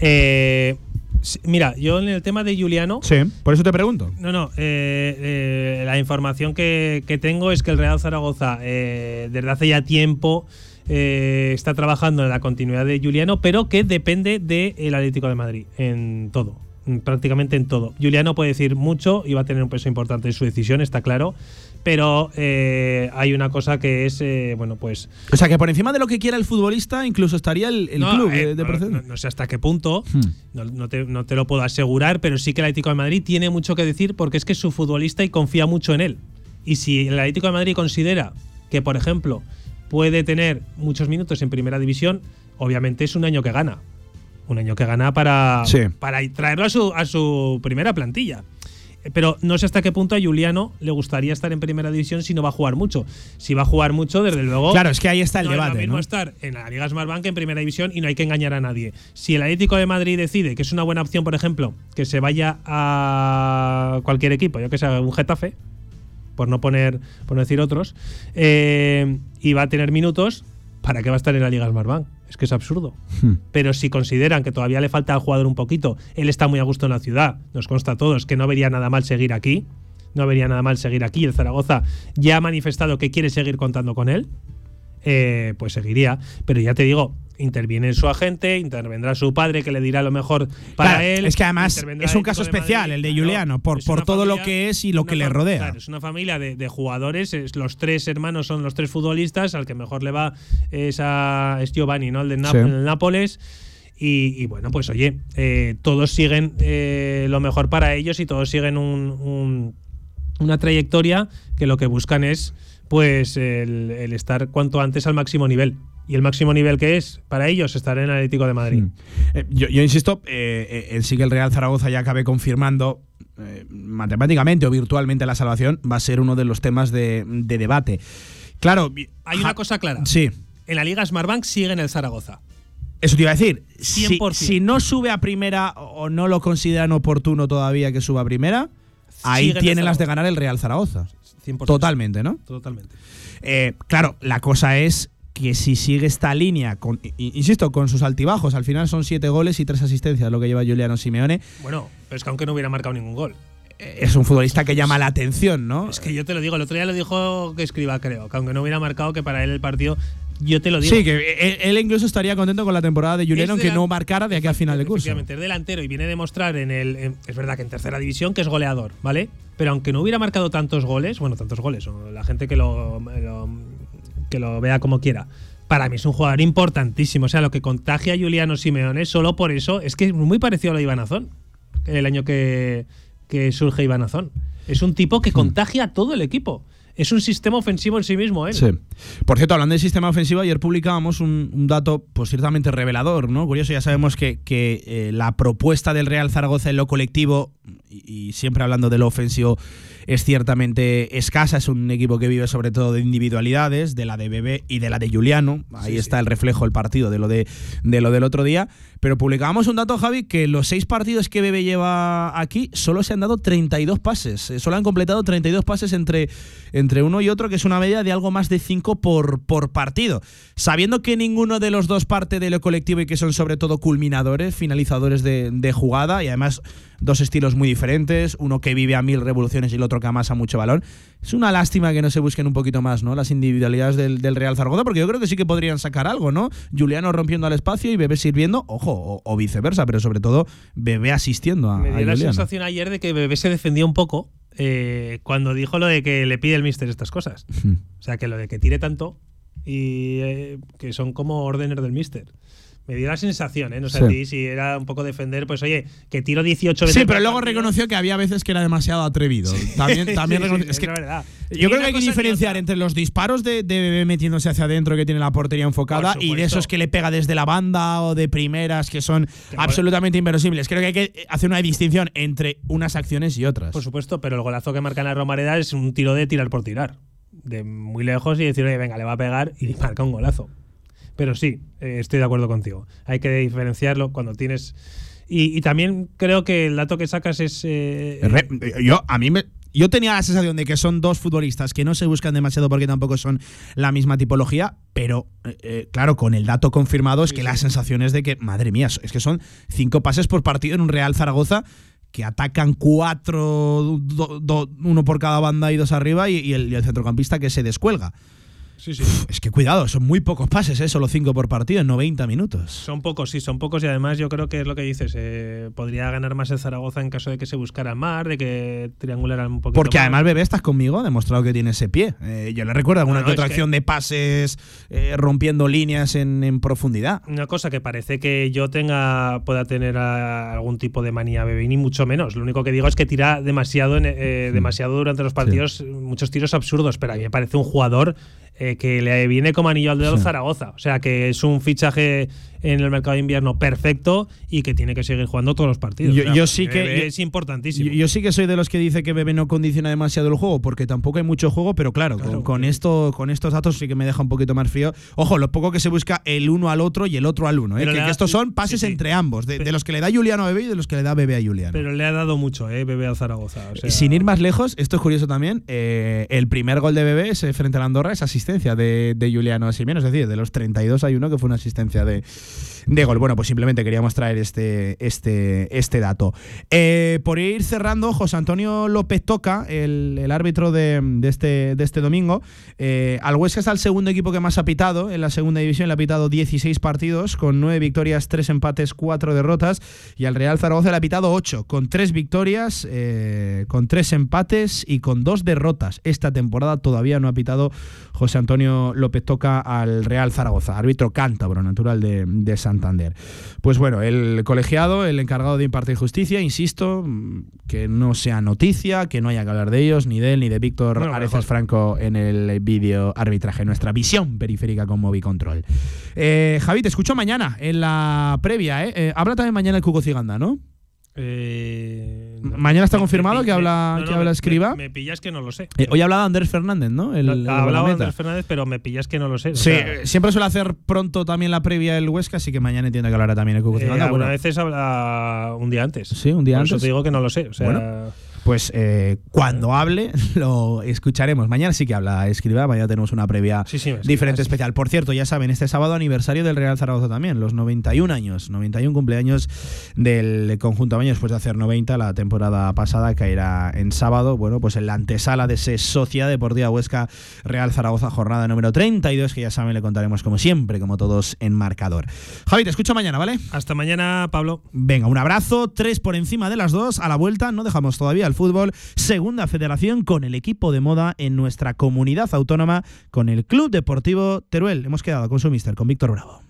Eh, mira, yo en el tema de Juliano. Sí, por eso te pregunto. No, no. eh, eh, la información que, que tengo es que el Real Zaragoza, desde hace ya tiempo, eh, está trabajando en la continuidad de Juliano, pero que depende del Atlético de Madrid en todo. Prácticamente en todo. Juliano puede decir mucho y va a tener un peso importante en su decisión, está claro. Pero eh, hay una cosa que es, eh, bueno, pues. O sea, que por encima de lo que quiera el futbolista, incluso estaría el, el No, club eh, de, de no, procedencia. no- no sé hasta qué punto, Hmm. te, no te lo puedo asegurar, pero sí que el Atlético de Madrid tiene mucho que decir porque es que es su futbolista y confía mucho en él. Y si el Atlético de Madrid considera que, por ejemplo, puede tener muchos minutos en primera división, obviamente es un año que gana. Un año que gana para, Sí. para traerlo a su, a su primera plantilla. Eh, Pero no sé hasta qué punto a Juliano le gustaría estar en primera división si no va a jugar mucho. Si va a jugar mucho, desde luego. Claro, es que ahí está el no es lo debate, mismo ¿no? estar en la Liga Smartbank en primera división y no hay que engañar a nadie. Si el Atlético de Madrid decide que es una buena opción, por ejemplo, que se vaya a cualquier equipo, yo que sea un Getafe, por no poner, por no decir otros, eh, y va a tener minutos, ¿para qué va a estar en la Liga Smartbank? Es que es absurdo. Hmm. Pero si consideran que todavía le falta al jugador un poquito, él está muy a gusto en la ciudad, nos consta a todos que no vería nada mal seguir aquí, no vería nada mal seguir aquí. El Zaragoza ya ha manifestado que quiere seguir contando con él, eh, pues seguiría. Pero ya te digo, interviene su agente, intervendrá su padre que le dirá lo mejor para Claro, él. es que además es un caso de especial, Madrid, el de. Juliano, por, por todo lo que es y lo que le rodea. claro, es una familia de, de jugadores, es- los tres hermanos son los tres futbolistas, al que mejor le va es, a, es Giovanni, ¿no? El de Nap- Sí. el Nápoles. Y, y bueno, pues oye, eh, todos siguen eh, lo mejor para ellos y todos siguen un- un- una trayectoria que lo que buscan es pues el, el estar cuanto antes al máximo nivel. Y el máximo nivel que es para ellos estar en el Atlético de Madrid. Eh, yo, yo insisto, eh, eh, el sí que el Real Zaragoza ya acabe confirmando eh, matemáticamente o virtualmente la salvación, va a ser uno de los temas de, de debate. Claro, Hay una cosa clara. Sí. En la Liga Smartbank sigue en el Zaragoza. Eso te iba a decir. Si, 100%. si no sube a primera o no lo consideran oportuno todavía que suba a primera, ahí tienen las de ganar el Real Zaragoza. 100%. Totalmente, ¿no? Totalmente. Eh, claro, la cosa es que si sigue esta línea, con, insisto, con sus altibajos, al final son siete goles y tres asistencias lo que lleva Juliano Simeone, Bueno, pero es que aunque no hubiera marcado ningún gol. eh, es un futbolista que llama la atención, ¿no? Es que yo te lo digo, el otro día lo dijo que escriba, creo, que aunque no hubiera marcado que para él el partido, yo te lo digo. Sí, que él, incluso estaría contento con la temporada de Juliano, aunque no marcara de aquí a final de curso. Efectivamente, es delantero y viene a demostrar en el. en- es verdad que en tercera división que es goleador, ¿vale? Pero aunque no hubiera marcado tantos goles, bueno, tantos goles, la gente que lo, lo- que lo vea como quiera. Para mí es un jugador importantísimo. O sea, lo que contagia a Juliano Simeone, solo por eso, es que es muy parecido a lo de Iván Azón, el año que, que surge Iván Azón. Es un tipo Hmm. que contagia a todo el equipo. Es un sistema ofensivo en sí mismo, ¿eh? Sí. Por cierto, hablando del sistema ofensivo, ayer publicábamos un, dato pues ciertamente revelador, ¿no? Curioso, ya sabemos que, eh, la propuesta del Real Zaragoza en lo colectivo, y siempre hablando de lo ofensivo, es ciertamente escasa, es un equipo que vive sobre todo de individualidades, de la de Bebé y de la de Juliano. Ahí está el reflejo, el partido de lo, de, de lo del otro día. Pero publicábamos un dato, Javi, que los seis partidos que Bebé lleva aquí solo se han dado 32 pases. Eh, Solo han completado 32 pases entre, entre uno y otro, que es una media de algo más de 5 por, por partido. Sabiendo que ninguno de los dos parte de lo colectivo y que son sobre todo culminadores, finalizadores de, de jugada y además dos estilos muy diferentes, uno que vive a mil revoluciones y el otro que amasa mucho balón. Es una lástima que no se busquen un poquito más, ¿no? Las individualidades del, del Real Zaragoza, porque yo creo que sí que podrían sacar algo, ¿no? Juliano rompiendo al espacio y Bebé sirviendo, ojo, o, o viceversa, pero sobre todo Bebé asistiendo a, Me a dio la sensación ayer de que Bebé se defendía un poco eh, cuando dijo lo de que le pide el mister estas cosas. O sea, que lo de que tire tanto y eh, que son como órdenes del mister. Me dio la sensación, ¿eh? No sé Sí. a ti si era un poco defender, pues oye, que tiro 18 veces. Sí, pero luego partido. reconoció que había veces que era demasiado atrevido. También, también Sí, reconoció- es es que verdad. Yo creo que hay que diferenciar entre los disparos de, de Bebé metiéndose hacia adentro que tiene la portería enfocada y de esos que le pega desde la banda o de primeras que son absolutamente inverosímiles. Creo que hay que hacer una distinción entre unas acciones y otras. Por supuesto, pero el golazo que marca en la Romareda es un tiro de tirar por tirar. De muy lejos y decir, oye, venga, le va a pegar y marca un golazo. Pero sí, eh, estoy de acuerdo contigo. Hay que diferenciarlo cuando tienes. Y, y también creo que el dato que sacas es. eh, Re- yo, a mí me- yo tenía la sensación de que son dos futbolistas que no se buscan demasiado porque tampoco son la misma tipología, pero eh, eh, claro, con el dato confirmado es que la sensación es de que, madre mía, es que son cinco pases por partido en un Real Zaragoza que atacan cuatro, do- do- uno por cada banda y dos arriba, y, y el, y el centrocampista que se descuelga. Sí, sí. Es que cuidado, son muy pocos pases, ¿eh? solo cinco por partido en 90 minutos. Son pocos, sí, son pocos y además yo creo que es lo que dices. eh, podría ganar más el Zaragoza en caso de que se buscara más, de que triangularan un poquito Porque más. además Bebé estás conmigo, ha demostrado que tiene ese pie. Eh, yo le recuerdo alguna No, no, que otra es que- acción de pases eh, rompiendo líneas en, en profundidad. Una cosa que parece que yo tenga pueda tener algún tipo de manía bebé, ni mucho menos. Lo único que digo es que tira demasiado, en- eh, demasiado durante los partidos, muchos tiros absurdos, pero a mí me parece un jugador eh, que le viene como anillo al dedo Sí. Zaragoza. O sea, que es un fichaje en el mercado de invierno perfecto y que tiene que seguir jugando todos los partidos. Yo- O sea, yo sí que- es importantísimo. Yo, yo sí que soy de los que dice que Bebé no condiciona demasiado el juego, porque tampoco hay mucho juego, pero claro, con, con esto, con estos datos sí que me deja un poquito más frío. Ojo, lo poco que se busca el uno al otro y el otro al uno. ¿eh? Que, que estos son pases sí, sí. entre ambos, de, de los que le da Juliano a Bebé y de los que le da Bebé a Juliano. Pero le ha dado mucho, eh, bebé al Zaragoza. O sea, Sin ir más lejos, esto es curioso también, eh, el primer gol de Bebé ese frente a la Andorra es asistencia de, de Juliano Simeone, es decir, de los 32 hay uno que fue una asistencia de, de gol. Bueno, pues simplemente queríamos traer este, este, este dato. Eh, por ir cerrando, José Antonio López Toca, el, el árbitro de, de este, de este domingo, eh, al Huesca es el segundo equipo que más ha pitado en la segunda división, le ha pitado 16 partidos, con 9 victorias, 3 empates, 4 derrotas, y al Real Zaragoza le ha pitado 8, con 3 victorias, eh, con 3 empates y con 2 derrotas. Esta temporada todavía no ha pitado José Antonio López Toca al Real Zaragoza, árbitro cántabro natural de, de Santander. Pues bueno, el colegiado, el encargado de impartir justicia, insisto, que no sea noticia, que no haya que hablar de ellos, ni de él, ni de Víctor Areces mejor. Franco en el vídeo arbitraje, nuestra visión periférica con Movicontrol. Eh, Javi, te escucho mañana en la previa, ¿eh? Eh, habla también mañana el Cuco Ciganda, ¿no? Eh, no, Mañana está me- confirmado me- que habla- no, que no, habla me- Escriba. Me, pillas que no lo sé. Eh, hoy ha hablado Andrés Fernández, ¿no? El, ha hablado. Andrés Fernández, pero me pillas que no lo sé. o Sí, sea, eh, siempre suele hacer pronto también la previa el Huesca, así que mañana entiendo que hablará también el Cuco eh, Bueno, veces habla un día antes. Sí, un día Por antes. Eso te digo que no lo sé. O sea, Bueno. Pues eh, cuando hable lo escucharemos. Mañana sí que habla Escriba, mañana tenemos una previa Sí, sí, me diferente especial. Por cierto, ya saben, este sábado aniversario del Real Zaragoza también, los 91 años, 91 cumpleaños del conjunto Baño después de hacer 90 la temporada pasada, caerá en sábado, bueno, pues en la antesala de ese Sociedad Deportiva Huesca Real Zaragoza jornada número 32, que ya saben, le contaremos como siempre, como todos en marcador. Javi, te escucho mañana, ¿vale? Hasta mañana, Pablo. Venga, un abrazo, tres por encima de las dos. A la vuelta no dejamos todavía el fútbol. Segunda federación con el equipo de moda en nuestra comunidad autónoma, con el Club Deportivo Teruel. Hemos quedado con su mister, con Víctor Bravo.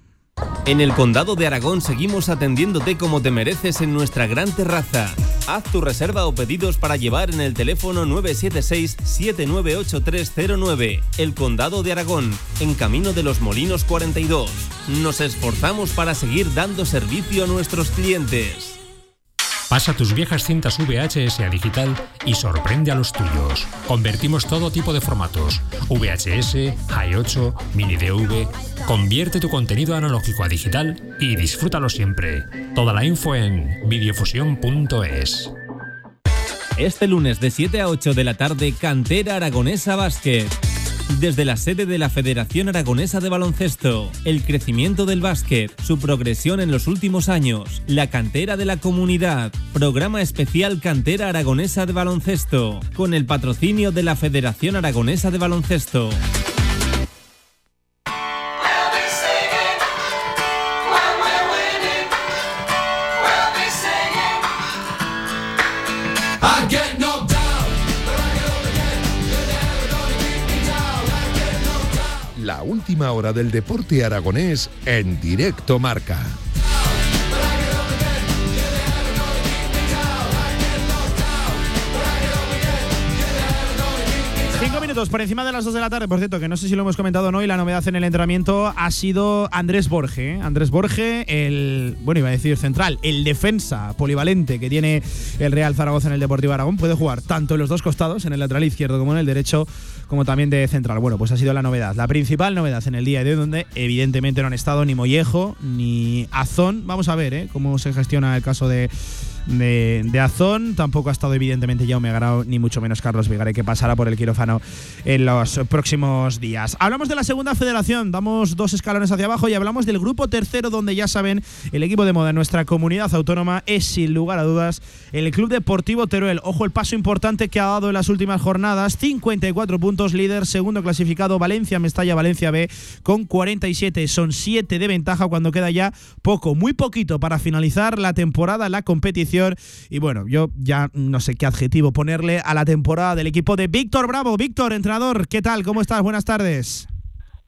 En el Condado de Aragón seguimos atendiéndote como te mereces en nuestra gran terraza. Haz tu reserva o pedidos para llevar en el teléfono 976-798309. El Condado de Aragón, en Camino de los Molinos 42. Nos esforzamos para seguir dando servicio a nuestros clientes. Pasa tus viejas cintas VHS a digital y sorprende a los tuyos. Convertimos todo tipo de formatos: VHS, i8, mini DV. Convierte tu contenido analógico a digital y disfrútalo siempre. Toda la info en videofusión.es. Este lunes de 7 a 8 de la tarde, Cantera Aragonesa Básquet. Desde la sede de la Federación Aragonesa de Baloncesto, el crecimiento del básquet, su progresión en los últimos años, la cantera de la comunidad, programa especial Cantera Aragonesa de Baloncesto, con el patrocinio de la Federación Aragonesa de Baloncesto. Hora del deporte aragonés en directo marca. Por encima de las dos de la tarde, por cierto, que no sé si lo hemos comentado o no, y la novedad en el entrenamiento ha sido Andrés Borge. ¿eh? Andrés Borge, el, bueno, iba a decir central, el defensa polivalente que tiene el Real Zaragoza en el Deportivo Aragón, puede jugar tanto en los dos costados, en el lateral izquierdo como en el derecho, como también de central. Bueno, pues ha sido la novedad, la principal novedad en el día de hoy, donde evidentemente no han estado ni Mollejo ni Azón. Vamos a ver ¿eh? cómo se gestiona el caso de de, Azón. Tampoco ha estado, evidentemente, Jaume Grau, ni mucho menos Carlos Vigare, que pasará por el quirófano en los próximos días. Hablamos de la segunda federación, damos dos escalones hacia abajo y hablamos del grupo tercero, donde ya saben, el equipo de moda en nuestra comunidad autónoma es, sin lugar a dudas, el Club Deportivo Teruel. Ojo, el paso importante que ha dado en las últimas jornadas: 54 puntos, líder, segundo clasificado, Valencia, Mestalla, Valencia B, con 47. Son 7 de ventaja cuando queda ya poco, muy poquito para finalizar la temporada, la competición y bueno, yo ya no sé qué adjetivo ponerle a la temporada del equipo de Víctor Bravo. Víctor, entrenador, ¿qué tal? ¿Cómo estás? Buenas tardes.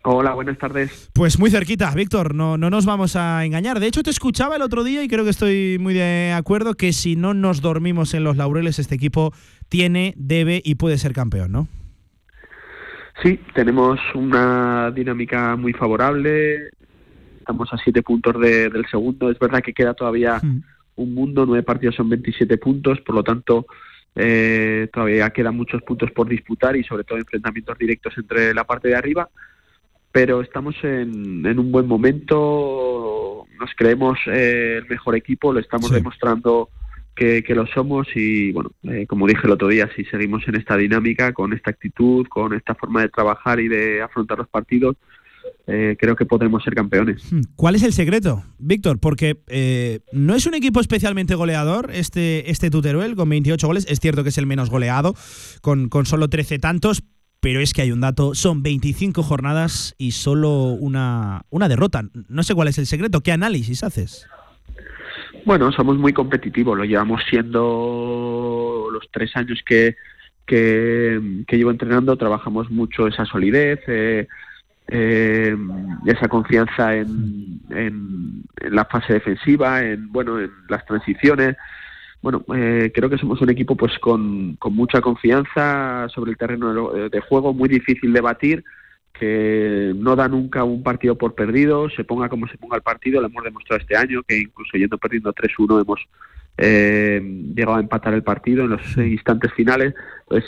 Hola, buenas tardes. Pues muy cerquita, Víctor, no, no nos vamos a engañar. De hecho, te escuchaba el otro día y creo que estoy muy de acuerdo que si no nos dormimos en los laureles, este equipo tiene, debe y puede ser campeón, ¿no? Sí, tenemos una dinámica muy favorable. Estamos a siete puntos de, del segundo. Es verdad que queda todavía mm un mundo, nueve partidos son 27 puntos, por lo tanto eh, todavía quedan muchos puntos por disputar y sobre todo enfrentamientos directos entre la parte de arriba, pero estamos en, en un buen momento, nos creemos eh, el mejor equipo, lo estamos demostrando que, que, lo somos y bueno, eh, como dije el otro día, si seguimos en esta dinámica, con esta actitud, con esta forma de trabajar y de afrontar los partidos, eh, creo que podremos ser campeones. Hmm. ¿Cuál es el secreto, Víctor? Porque eh, no es un equipo especialmente goleador este, este Tuteruel con 28 goles. Es cierto que es el menos goleado, con, con solo 13 tantos, pero es que hay un dato, son 25 jornadas y solo una, una derrota. No sé cuál es el secreto, ¿qué análisis haces? Bueno, somos muy competitivos, lo llevamos siendo los tres años que, que, que llevo entrenando, trabajamos mucho esa solidez, eh, eh, esa confianza en, en, la fase defensiva, en bueno, en las transiciones. Bueno, eh, creo que somos un equipo pues con, con mucha confianza sobre el terreno de, de, juego, muy difícil de batir, que no da nunca un partido por perdido, se ponga como se ponga el partido, lo hemos demostrado este año, que incluso yendo perdiendo 3-1 hemos eh, llegado a empatar el partido en los instantes finales. Pues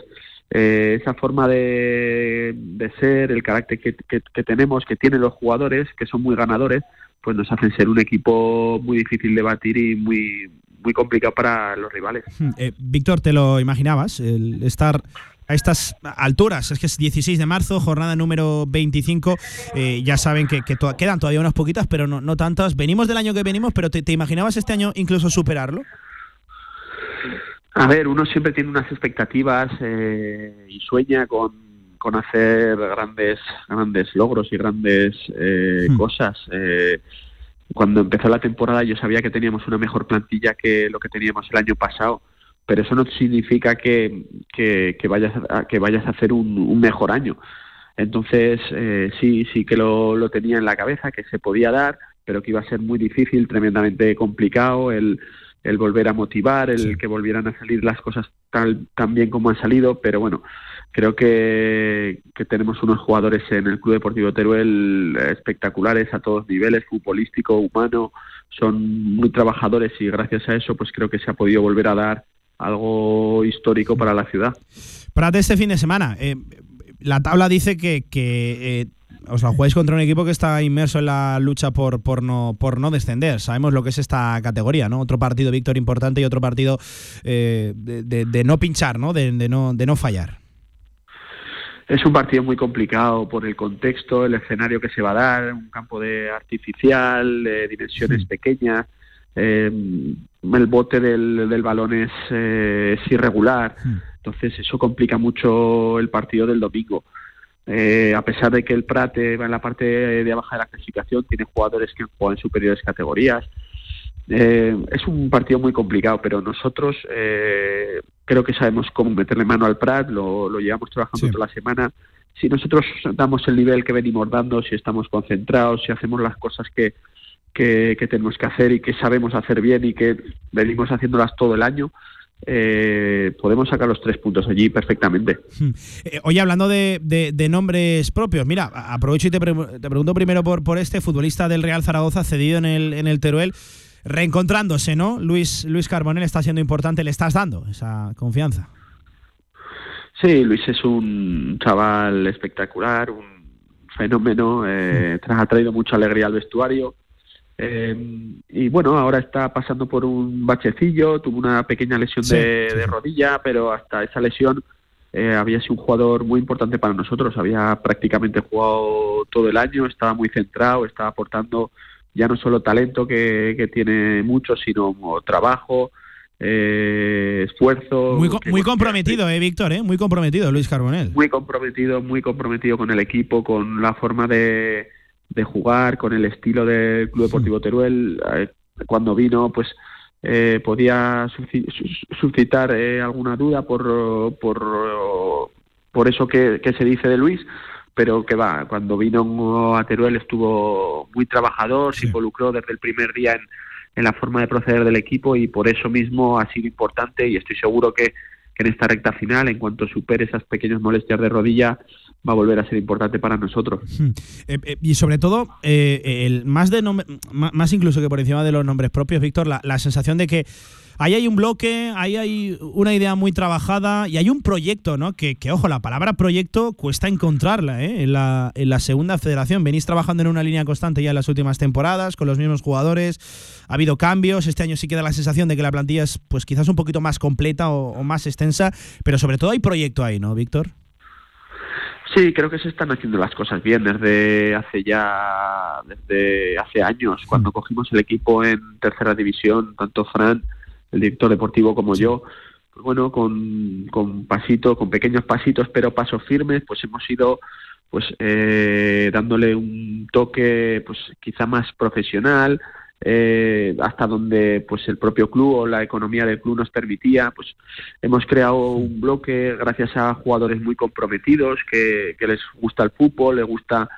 eh, esa forma de, de, ser, el carácter que, que, que, tenemos, que tienen los jugadores, que son muy ganadores, pues nos hacen ser un equipo muy difícil de batir y muy, muy complicado para los rivales. Eh, Víctor, ¿te lo imaginabas? El estar a estas alturas, es que es 16 de marzo, jornada número 25, eh, ya saben que, quedan todavía unas poquitas, pero no, no tantas. Venimos del año que venimos, pero ¿te, te imaginabas este año incluso superarlo? A ver, uno siempre tiene unas expectativas eh, y sueña con, con, hacer grandes grandes logros y grandes eh, hmm. cosas. Eh, cuando empezó la temporada yo sabía que teníamos una mejor plantilla que lo que teníamos el año pasado, pero eso no significa que, que, que vayas, a, que vayas a hacer un, un mejor año. Entonces, eh, sí, sí que lo, lo tenía en la cabeza, que se podía dar, pero que iba a ser muy difícil, tremendamente complicado el el volver a motivar, el que volvieran a salir las cosas tal, tan bien como han salido, pero bueno, creo que, que, tenemos unos jugadores en el Club Deportivo Teruel espectaculares a todos niveles, futbolístico, humano, son muy trabajadores y gracias a eso pues creo que se ha podido volver a dar algo histórico para la ciudad. Para este fin de semana, eh, la tabla dice que, que eh, o sea, jugáis contra un equipo que está inmerso en la lucha por, por, no, por no descender. Sabemos lo que es esta categoría, ¿no? Otro partido, Víctor, importante y otro partido eh, de, no pinchar, ¿no? De, no, de no fallar. Es un partido muy complicado por el contexto, el escenario que se va a dar, un campo de artificial, de dimensiones pequeñas. Eh, el bote del, del balón es, eh, es irregular, entonces eso complica mucho el partido del domingo. Eh, a pesar de que el Prat va en la parte de abajo de la clasificación, tiene jugadores que han jugado en superiores categorías. Eh, es un partido muy complicado, pero nosotros eh, creo que sabemos cómo meterle mano al Prat, lo, llevamos trabajando toda la semana. Si nosotros damos el nivel que venimos dando, si estamos concentrados, si hacemos las cosas que, que tenemos que hacer y que sabemos hacer bien y que venimos haciéndolas todo el año, eh, podemos sacar los tres puntos allí perfectamente. Hmm. Eh, oye, hablando de, nombres propios, mira, aprovecho y te, pregunto primero por, por este futbolista del Real Zaragoza cedido en el, en el Teruel, reencontrándose, ¿no? Luis, Luis Carbonell está siendo importante, le estás dando esa confianza. Sí, Luis es un chaval espectacular, un fenómeno, eh, hmm. ha traído mucha alegría al vestuario eh, y bueno, ahora está pasando por un bachecillo, tuvo una pequeña lesión de, rodilla, pero hasta esa lesión eh, había sido un jugador muy importante para nosotros. Había prácticamente jugado todo el año, estaba muy centrado, estaba aportando ya no solo talento que, tiene mucho, sino trabajo, eh, esfuerzo. Muy, muy comprometido, eh, Víctor, eh, muy comprometido Luis Carbonell. Muy comprometido, muy comprometido con el equipo, con la forma de de jugar, con el estilo del Club Deportivo Teruel. Eh, cuando vino, pues eh, podía suscitar eh, alguna duda por, por, por eso que, se dice de Luis, pero que va, cuando vino a Teruel estuvo muy trabajador, se involucró desde el primer día en, en la forma de proceder del equipo y por eso mismo ha sido importante y estoy seguro que, que en esta recta final, en cuanto supere esas pequeñas molestias de rodilla, va a volver a ser importante para nosotros. Eh, eh, y sobre todo, eh, el más de más incluso que por encima de los nombres propios, Víctor, la, la sensación de que ahí hay un bloque, ahí hay una idea muy trabajada y hay un proyecto, ¿no? Que, que ojo, la palabra proyecto cuesta encontrarla ¿eh? en, la, en la segunda federación. Venís trabajando en una línea constante ya en las últimas temporadas, con los mismos jugadores. Ha habido cambios. Este año sí queda la sensación de que la plantilla es pues quizás un poquito más completa o más extensa, pero sobre todo hay proyecto ahí, ¿no, Víctor? Sí, creo que se están haciendo las cosas bien desde hace ya, desde hace años, cuando cogimos el equipo en tercera división, tanto Fran, el director deportivo, como yo, pues bueno, con, con pasitos, con pequeños pasitos, pero pasos firmes, pues hemos ido pues eh, dándole un toque pues quizá más profesional, eh, hasta donde pues el propio club o la economía del club nos permitía pues hemos creado un bloque gracias a jugadores muy comprometidos que, les gusta el fútbol les gusta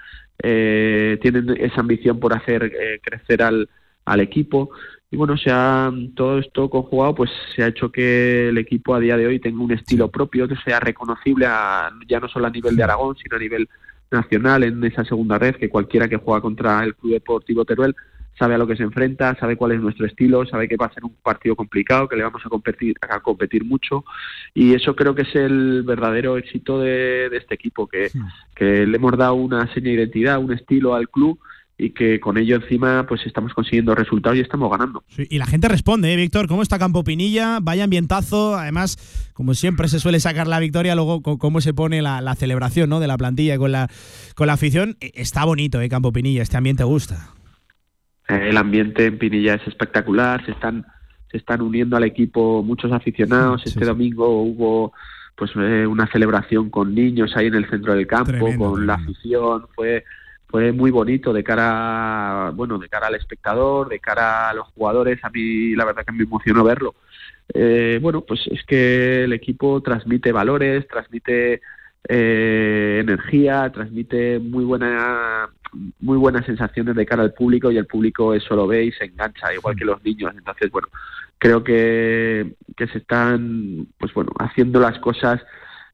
eh, tienen esa ambición por hacer eh, crecer al, al equipo. Y bueno se ha todo esto conjugado pues se ha hecho que el equipo a día de hoy tenga un estilo propio que sea reconocible ya no solo a nivel de Aragón sino a nivel nacional en esa segunda red que cualquiera que juega contra el Club Deportivo Teruel sabe a lo que se enfrenta, sabe cuál es nuestro estilo, sabe que va a ser un partido complicado, que le vamos a competir, a competir mucho y eso creo que es el verdadero éxito de, este equipo, que, que, le hemos dado una seña de identidad, un estilo al club y que con ello encima pues estamos consiguiendo resultados y estamos ganando. y la gente responde, ¿eh, Víctor, ¿cómo está Campo Pinilla? Vaya ambientazo, además, como siempre se suele sacar la victoria, luego cómo se pone la, celebración ¿no? de la plantilla con la, con la afición. E, está bonito, ¿eh, Campo Pinilla? Este ambiente gusta. Eh, el ambiente en Pinilla es espectacular, se están se están uniendo al equipo muchos aficionados. este domingo hubo pues eh, una celebración con niños ahí en el centro del campo, con la afición, fue fue muy bonito de cara bueno de cara al espectador, de cara a los jugadores. A mí la verdad que me emocionó verlo. Eh, bueno, pues es que el equipo transmite valores, transmite energía, transmite muy buena muy buenas sensaciones de cara al público y el público eso lo ve y se engancha, igual que los niños. Entonces, bueno, creo que, que se están, pues bueno, haciendo las cosas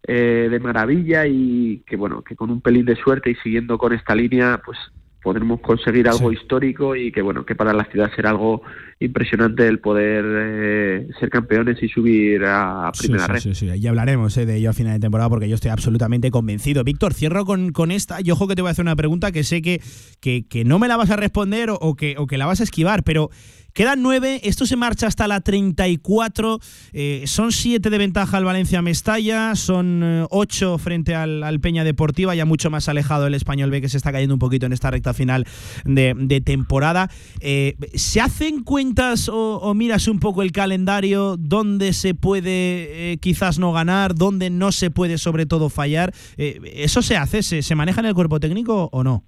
eh, de maravilla y que bueno, que con un pelín de suerte y siguiendo con esta línea, pues podremos conseguir algo histórico y que bueno, que para la ciudad será algo impresionante el poder eh, ser campeones y subir a, primera red. Sí, sí, sí, ya hablaremos eh, de ello a final de temporada porque yo estoy absolutamente convencido. Víctor, cierro con, con esta y ojo que te voy a hacer una pregunta que sé que, que, que no me la vas a responder o, que, o que la vas a esquivar, pero Quedan nueve, esto se marcha hasta la 34. Eh, son siete de ventaja al Valencia Mestalla, son eh, ocho frente al, Peña Deportiva, ya mucho más alejado el español B que se está cayendo un poquito en esta recta final de, temporada. Eh, ¿Se hacen cuentas o, miras un poco el calendario dónde se puede quizás no ganar, dónde no se puede sobre todo fallar? ¿Eso se hace? ¿Se, ¿Se maneja en el cuerpo técnico o no?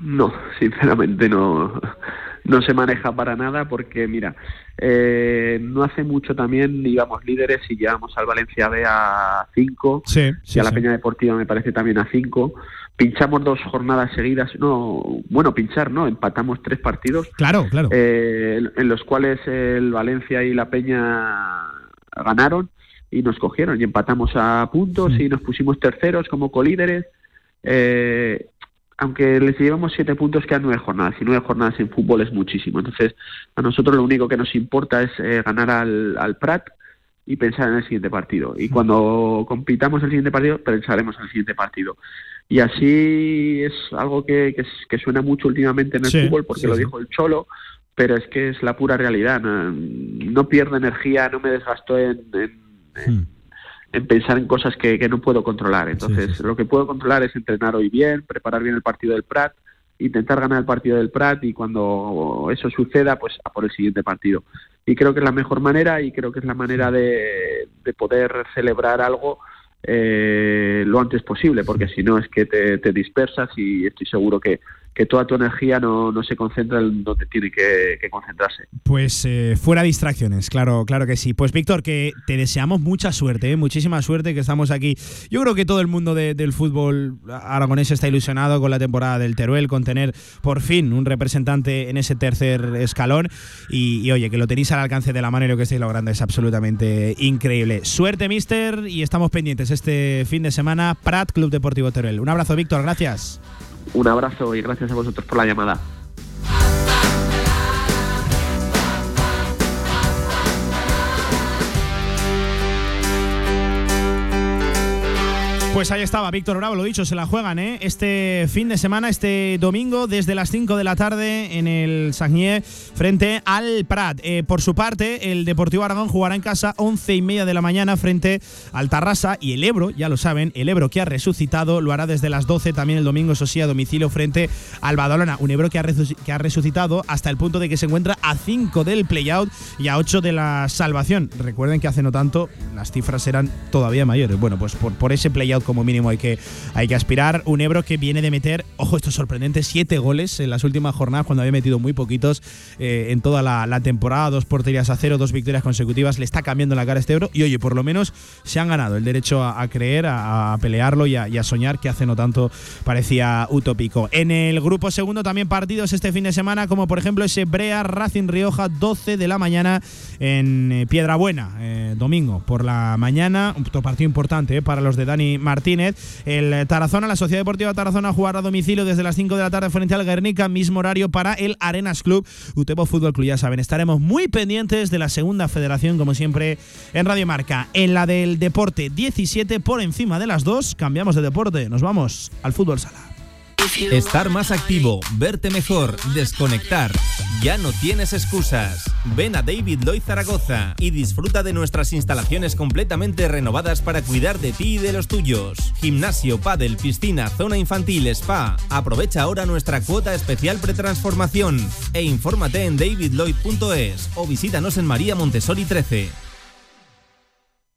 No, sinceramente no no se maneja para nada porque, mira, eh, no hace mucho también íbamos líderes y llevamos al Valencia B a 5 y a la Peña Deportiva me parece también a 5. Pinchamos dos jornadas seguidas, no, bueno, pinchar, ¿no? Empatamos tres partidos. Claro, claro. Eh, en, los cuales el Valencia y la Peña ganaron y nos cogieron y empatamos a puntos y nos pusimos terceros como colíderes. Eh, aunque les llevamos siete puntos, quedan nueve jornadas, y nueve jornadas en fútbol es muchísimo. Entonces, a nosotros lo único que nos importa es eh, ganar al, al, Prat y pensar en el siguiente partido. Y cuando compitamos el siguiente partido, pensaremos en el siguiente partido. Y así es algo que, que, suena mucho últimamente en el fútbol, porque lo dijo el Cholo, pero es que es la pura realidad. No, pierdo energía, no me desgasto en, hmm en pensar en cosas que, no puedo controlar. Entonces, lo que puedo controlar es entrenar hoy bien, preparar bien el partido del Prat, intentar ganar el partido del Prat y cuando eso suceda, pues a por el siguiente partido. Y creo que es la mejor manera y creo que es la manera de, de poder celebrar algo eh, lo antes posible, porque si no es que te, te dispersas y estoy seguro que, que toda tu energía no, no se concentra en donde tiene que, concentrarse. Pues eh, fuera distracciones, claro, claro que sí. Pues Víctor, que te deseamos mucha suerte, ¿eh? muchísima suerte que estamos aquí. Yo creo que todo el mundo del fútbol aragonés está ilusionado con la temporada del Teruel, con tener por fin un representante en ese tercer escalón. Y, oye, que lo tenéis al alcance de la mano y lo que estáis logrando es absolutamente increíble. Suerte, mister, y estamos pendientes este fin de semana. Prat, Club Deportivo Teruel. Un abrazo, Víctor, gracias. Un abrazo y gracias a vosotros por la llamada. Pues ahí estaba, Víctor Bravo, lo dicho, se la juegan ¿eh? este fin de semana, este domingo, desde las 5 de la tarde en el Sagnier frente al Prat. Eh, por su parte, el Deportivo Aragón jugará en casa 11 y media de la mañana frente al Tarrasa y el Ebro, ya lo saben, el Ebro que ha resucitado lo hará desde las 12 también el domingo, eso sí, a domicilio frente al Badalona. Un Ebro que ha, que ha resucitado hasta el punto de que se encuentra a 5 del playout y a 8 de la salvación. Recuerden que hace no tanto las cifras eran todavía mayores. Bueno, pues por, por ese playout como mínimo hay que, hay que aspirar. Un Ebro que viene de meter, ojo, esto es sorprendente, siete goles en las últimas jornadas cuando había metido muy poquitos eh, en toda la, temporada, dos porterías a cero, dos victorias consecutivas, le está cambiando la cara a este Ebro y oye, por lo menos se han ganado el derecho a, creer, a, pelearlo y, a, soñar, que hace no tanto parecía utópico. En el grupo segundo también partidos este fin de semana, como por ejemplo ese Brea Racing Rioja, 12 de la mañana en eh, Piedrabuena, eh, domingo por la mañana, un partido importante para los de Dani Martínez. El Tarazona, la Sociedad Deportiva Tarazona, jugará a domicilio desde las 5 de la tarde frente al Guernica, mismo horario para el Arenas Club. Utebo Fútbol Club, ya saben, estaremos muy pendientes de la segunda federación, como siempre, en Radio Marca. En la del deporte 17, por encima de las dos, cambiamos de deporte. Nos vamos al fútbol sala. Estar más activo, verte mejor, desconectar. Ya no tienes excusas. Ven a David Lloyd Zaragoza y disfruta de nuestras instalaciones completamente renovadas para cuidar de ti y de los tuyos. Gimnasio, pádel, piscina, zona infantil, spa. Aprovecha ahora nuestra cuota especial pretransformación e infórmate en davidlloyd.es o visítanos en María Montessori 13.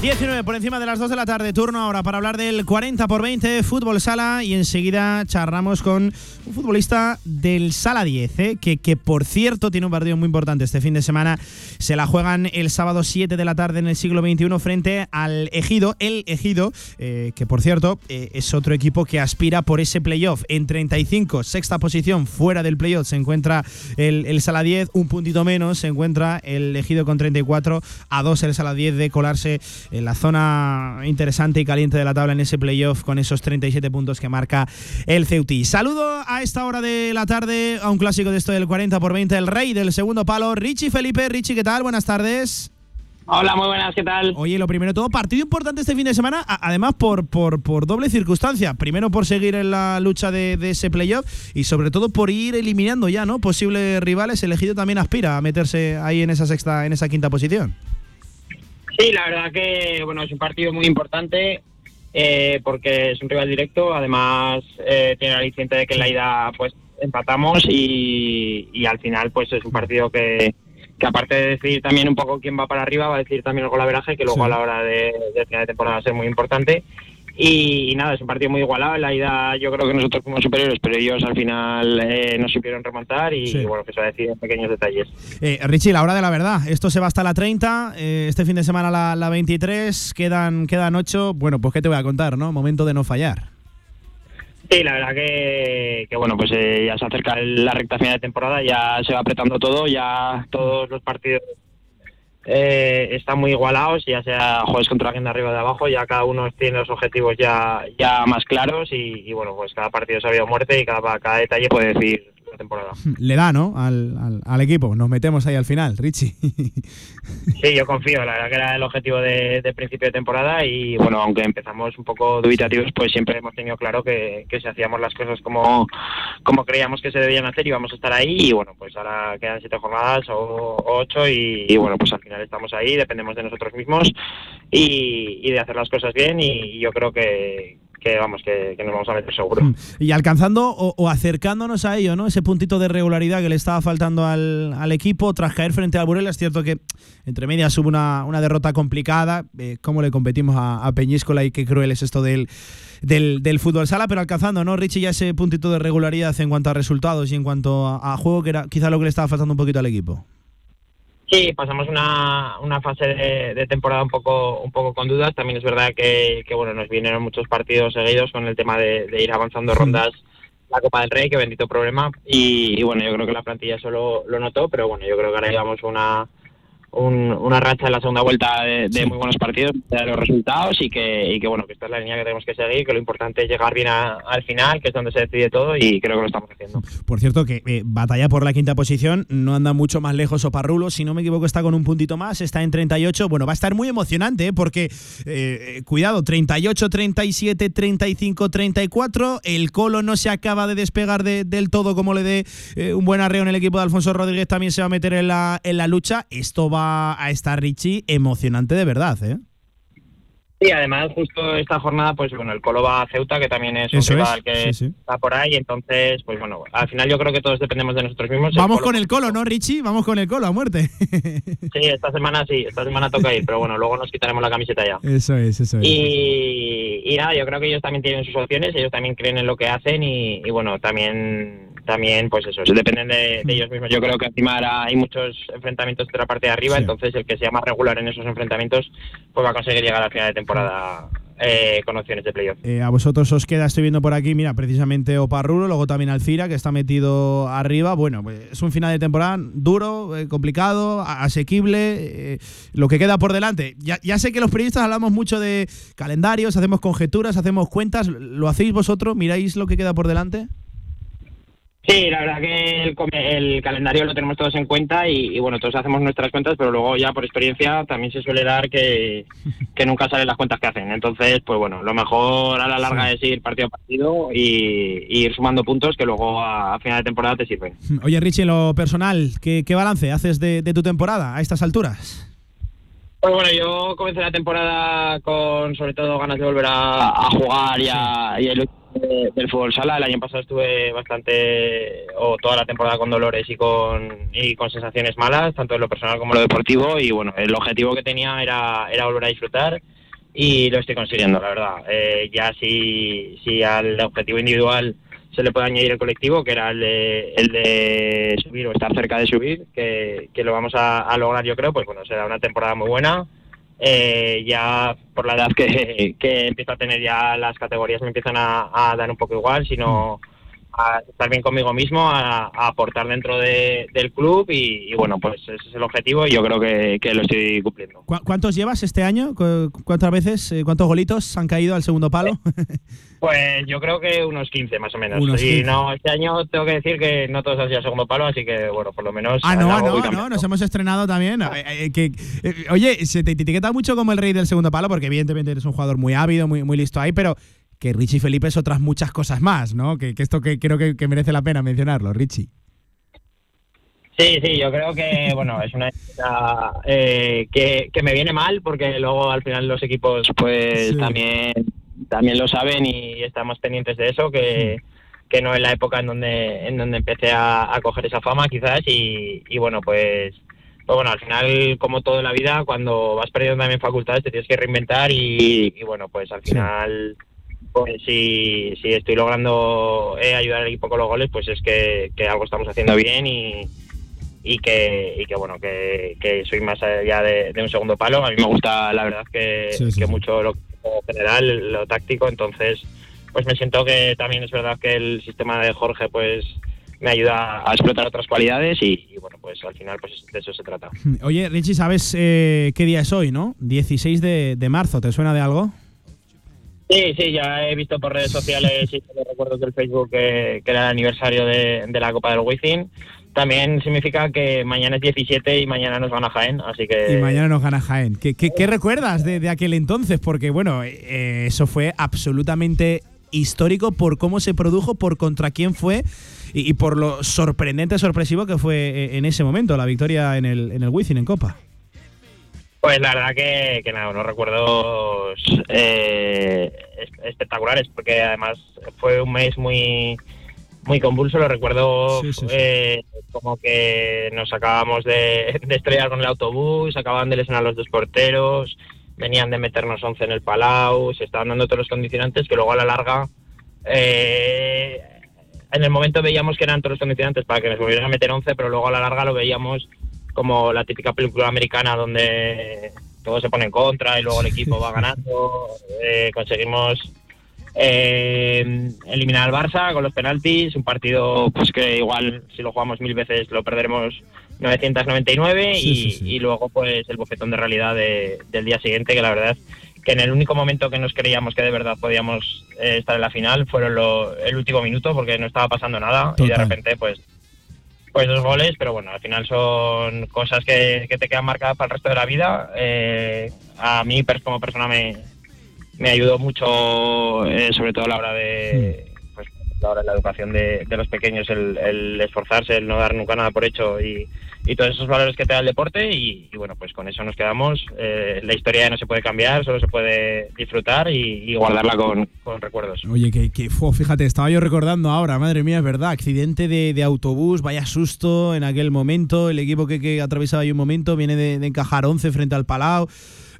19 por encima de las 2 de la tarde, turno ahora para hablar del 40 por 20 fútbol sala y enseguida charramos con un futbolista del sala 10, ¿eh? que, que por cierto tiene un partido muy importante este fin de semana. Se la juegan el sábado 7 de la tarde en el siglo XXI frente al Ejido, el Ejido, eh, que por cierto eh, es otro equipo que aspira por ese playoff. En 35, sexta posición, fuera del playoff, se encuentra el, el sala 10, un puntito menos, se encuentra el Ejido con 34, a 2 el sala 10 de colarse en la zona interesante y caliente de la tabla en ese playoff con esos 37 puntos que marca el Ceuti. Saludo a esta hora de la tarde a un clásico de esto del 40 por 20, el rey del segundo palo, Richie Felipe. Richie, ¿qué tal? Buenas tardes. Hola, muy buenas, ¿qué tal? Oye, lo primero de todo, partido importante este fin de semana, además por, por, por doble circunstancia. Primero por seguir en la lucha de, de ese playoff y sobre todo por ir eliminando ya, ¿no? Posibles rivales. El elegido también aspira a meterse ahí en esa sexta, en esa quinta posición. Sí, la verdad que bueno es un partido muy importante eh, porque es un rival directo. Además eh, tiene el aliciente de que en la ida pues empatamos y, y al final pues es un partido que, que aparte de decidir también un poco quién va para arriba va a decidir también el golaveraje que luego Sí. a la hora de, de final de temporada va a ser muy importante. Y, y nada, es un partido muy igualado. En la ida yo creo que nosotros fuimos superiores, pero ellos al final eh, nos supieron remontar y, Sí. y, bueno, que se va a decidir en pequeños detalles. Eh, Richie, la hora de la verdad. Esto se va hasta la 30, eh, este fin de semana la, la 23, quedan, quedan 8. Bueno, pues qué te voy a contar, ¿no? Momento de no fallar. Sí, la verdad que, que bueno, pues eh, ya se acerca la recta final de temporada, ya se va apretando todo, ya todos los partidos eh, están muy igualados, ya sea jueves contra alguien de arriba o de abajo, ya cada uno tiene los objetivos ya, ya más claros y, y, bueno, pues cada partido se ha habido muerte y cada, cada detalle puede decir la temporada. Le da, ¿no? Al, al- al equipo. Nos metemos ahí al final, Richie. Sí, yo confío, la verdad que era el objetivo de, de principio de temporada y bueno, aunque empezamos un poco dubitativos, pues siempre hemos tenido claro que, que si hacíamos las cosas como, como creíamos que se debían hacer íbamos a estar ahí y bueno, pues ahora quedan siete jornadas o, ocho y, y, bueno, pues al final estamos ahí, dependemos de nosotros mismos y, y de hacer las cosas bien y yo creo que, que vamos, que, nos vamos a meter seguro. Y alcanzando o, acercándonos a ello, ¿no? Ese puntito de regularidad que le estaba faltando al, al equipo tras caer frente al Burela. Es cierto que entre medias hubo una, una derrota complicada. Eh, ¿Cómo le competimos a, a Peñíscola y qué cruel es esto del, del, del fútbol sala? Pero alcanzando, ¿no? Richie ya ese puntito de regularidad en cuanto a resultados y en cuanto a, a juego, que era quizá lo que le estaba faltando un poquito al equipo. Sí, pasamos una, una fase de, de temporada un poco un poco con dudas. También es verdad que, que, bueno nos vinieron muchos partidos seguidos con el tema de, de ir avanzando rondas la Copa del Rey, que bendito problema. Y, y bueno, yo creo que la plantilla eso lo, lo notó, pero bueno, yo creo que ahora llevamos una un- una racha en la segunda vuelta de, de muy buenos partidos, de los resultados y que, y que bueno, que esta es la línea que tenemos que seguir, que lo importante es llegar bien a- al final, que es donde se decide todo y creo que lo estamos haciendo. Por cierto, que eh, batalla por la quinta posición, no anda mucho más lejos Oparrulo, si no me equivoco está con un puntito más, está en 38, bueno, va a estar muy emocionante, ¿eh? porque, eh, eh, cuidado, 38, 37, 35, 34, el Colo no se acaba de despegar de- del todo como le dé eh, un buen arreo en el equipo de Alfonso Rodríguez, también se va a meter en la, en la lucha, esto va a estar, Richie, emocionante de verdad, ¿eh? Sí, además justo esta jornada, pues bueno, el Colo va a Ceuta, que también es un Eso es, rival que sí, sí. está por ahí, entonces, pues bueno, al final yo creo que todos dependemos de nosotros mismos. Vamos con el Colo, ¿no, Richie? Vamos con el Colo a muerte. Sí, esta semana sí, esta semana toca ir, pero bueno, luego nos quitaremos la camiseta ya. Eso es, eso es. Y, y nada, yo creo que ellos también tienen sus opciones, ellos también creen en lo que hacen y, y bueno, también también, pues eso, dependen de, de ellos mismos. Yo creo que encima ahora hay muchos enfrentamientos de la parte de arriba, Sí. entonces el que sea más regular en esos enfrentamientos, pues va a conseguir llegar al final de temporada eh, con opciones de playoff. Eh, a vosotros os queda, estoy viendo por aquí, mira, precisamente Oparrulo, luego también Alcira, que está metido arriba. Bueno, pues, es un final de temporada duro, eh, complicado, asequible, eh, lo que queda por delante. Ya, ya sé que los periodistas hablamos mucho de calendarios, hacemos conjeturas, hacemos cuentas. ¿Lo hacéis vosotros? ¿Miráis lo que queda por delante? Sí, la verdad que el, el calendario lo tenemos todos en cuenta y, y, bueno, todos hacemos nuestras cuentas, pero luego ya por experiencia también se suele dar que, que nunca salen las cuentas que hacen. Entonces, pues bueno, lo mejor a la larga es ir partido a partido y, y ir sumando puntos que luego a, a final de temporada te sirven. Oye, Richie, en lo personal, ¿qué, qué balance haces de, de tu temporada a estas alturas? Pues bueno, yo comencé la temporada con sobre todo ganas de volver a, a jugar y a, y a de- del fútbol sala. El año pasado estuve bastante, o toda la temporada con dolores y con, y con sensaciones malas, tanto en lo personal como en lo deportivo. Y bueno, el objetivo que tenía era, era volver a disfrutar y lo estoy consiguiendo, la verdad. Eh, ya si, si al objetivo individual se le puede añadir el colectivo, que era el de, el de subir o estar cerca de subir, que, que lo vamos a, a lograr yo creo, pues bueno, será una temporada muy buena. Eh, ya por la edad que, que empiezo a tener ya las categorías me empiezan a, a dar un poco igual, sino a estar bien conmigo mismo, a, a aportar dentro de- del club y, y bueno, pues ese es el objetivo y yo creo que, que lo estoy cumpliendo. ¿Cu- ¿Cuántos llevas este año? ¿Cu- ¿Cuántas veces, eh, cuántos golitos han caído al segundo palo? Pues yo creo que unos 15 más o menos. Unos y 15. no, este año tengo que decir que no todos han sido segundo palo, así que bueno, por lo menos. Ah, no, no, no, nos hemos estrenado también. Eh, eh, que, eh, oye, se te etiqueta mucho como el rey del segundo palo, porque evidentemente eres un jugador muy ávido, muy, muy listo ahí, pero que Richie Felipe es otras muchas cosas más, ¿no? Que, que esto que creo que, que merece la pena mencionarlo, Richie. Sí, sí, yo creo que bueno es una época, eh, que, que me viene mal porque luego al final los equipos pues Sí. también también lo saben y estamos pendientes de eso que, que no es la época en donde en donde empecé a, a coger esa fama quizás y, y bueno pues pues bueno al final como todo en la vida cuando vas perdiendo también facultades te tienes que reinventar y, y bueno pues al final pues si, si estoy logrando eh, ayudar al equipo con los goles pues es que, que algo estamos haciendo bien y y que, y que bueno que, que soy más allá de, de un segundo palo a mí me gusta la verdad que, Sí, sí, que sí. mucho lo general lo táctico entonces pues me siento que también es verdad que el sistema de Jorge pues me ayuda a explotar otras cualidades y, y, bueno pues al final pues de eso se trata Oye, Richie, ¿sabes eh, qué día es hoy, no? 16 de, de marzo, ¿te suena de algo? Sí, sí, ya he visto por redes sociales y los recuerdos del Facebook que, que era el aniversario de, de la Copa del Wizzing. También significa que mañana es 17 y mañana nos van a Jaén, así que... Y mañana nos gana Jaén. ¿Qué, recuerdas de, aquel entonces? Porque, bueno, eh, eso fue absolutamente histórico por cómo se produjo, por contra quién fue y, y por lo sorprendente, sorpresivo que fue eh, en ese momento la victoria en el, en el Wizzing en Copa. Pues la verdad que, que nada, unos recuerdos eh, es- espectaculares, porque además fue un mes muy muy convulso, lo recuerdo Sí, sí, sí. eh, como que nos acabamos de, de estrellar con el autobús, acababan de lesionar los dos porteros, venían de meternos 11 en el Palau, se estaban dando todos los condicionantes que luego a la larga, eh, en el momento veíamos que eran todos los condicionantes para que nos volvieran a meter 11, pero luego a la larga lo veíamos como la típica película americana donde todo se pone en contra y luego el equipo va ganando. Eh, conseguimos eh, eliminar al Barça con los penaltis, un partido pues que igual si lo jugamos mil veces lo perderemos 999 Sí, y, sí, sí. y luego pues el bofetón de realidad de- del día siguiente que la verdad que en el único momento que nos creíamos que de verdad podíamos eh, estar en la final fueron lo- el último minuto porque no estaba pasando nada y de repente pues pues dos goles, pero bueno, al final son cosas que, que te quedan marcadas para el resto de la vida. Eh, a mí como persona me, me ayudó mucho, eh, sobre todo a la hora de pues, a la hora de la educación de, de los pequeños, el, el esforzarse, el no dar nunca nada por hecho y, y todos esos valores que te da el deporte y, bueno, pues con eso nos quedamos. Eh, la historia no se puede cambiar, solo se puede disfrutar y, guardarla con, recuerdos. Oye, que, que fíjate, estaba yo recordando ahora, madre mía, es verdad, accidente de, de autobús, vaya susto en aquel momento, el equipo que, que atravesaba ahí un momento viene de, de encajar 11 frente al Palau.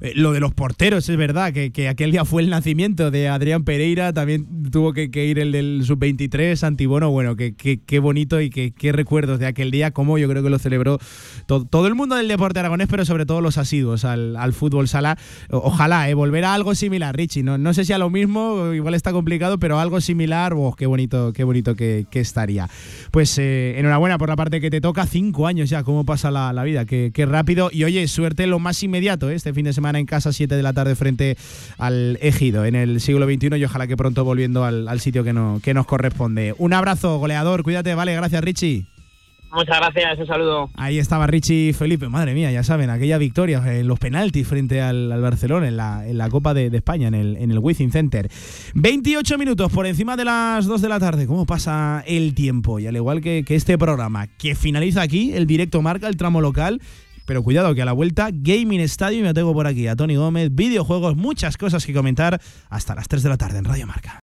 Eh, lo de los porteros, es verdad, que, que aquel día fue el nacimiento de Adrián Pereira, también tuvo que, que ir el del sub-23, Antibono, bueno, que, que- qué bonito y que- qué recuerdos de aquel día, como yo creo que lo celebró to- todo el mundo del deporte aragonés, pero sobre todo los asiduos al, al fútbol sala. Ojalá, eh, volver a algo similar, Richie, no, no sé si a lo mismo, igual está complicado, pero algo similar, oh, qué bonito, qué bonito que, que estaría. Pues eh, enhorabuena por la parte que te toca, cinco años ya, cómo pasa la, la vida, qué, qué rápido. Y oye, suerte lo más inmediato, ¿eh? este fin de semana en casa, 7 de la tarde frente al Ejido en el siglo XXI y ojalá que pronto volviendo al, al sitio que, no, que nos corresponde. Un abrazo, goleador, cuídate, vale, gracias Richie. Muchas gracias, un saludo. Ahí estaba Richie Felipe, madre mía, ya saben, aquella victoria en los penaltis frente al, al Barcelona en la, en la Copa de, de España, en el, en el Wizzing Center. 28 minutos por encima de las 2 de la tarde. ¿Cómo pasa el tiempo? Y al igual que, que este programa, que finaliza aquí, el directo marca, el tramo local. Pero cuidado que a la vuelta, Gaming Stadium, me tengo por aquí a Tony Gómez, videojuegos, muchas cosas que comentar hasta las 3 de la tarde en Radio Marca.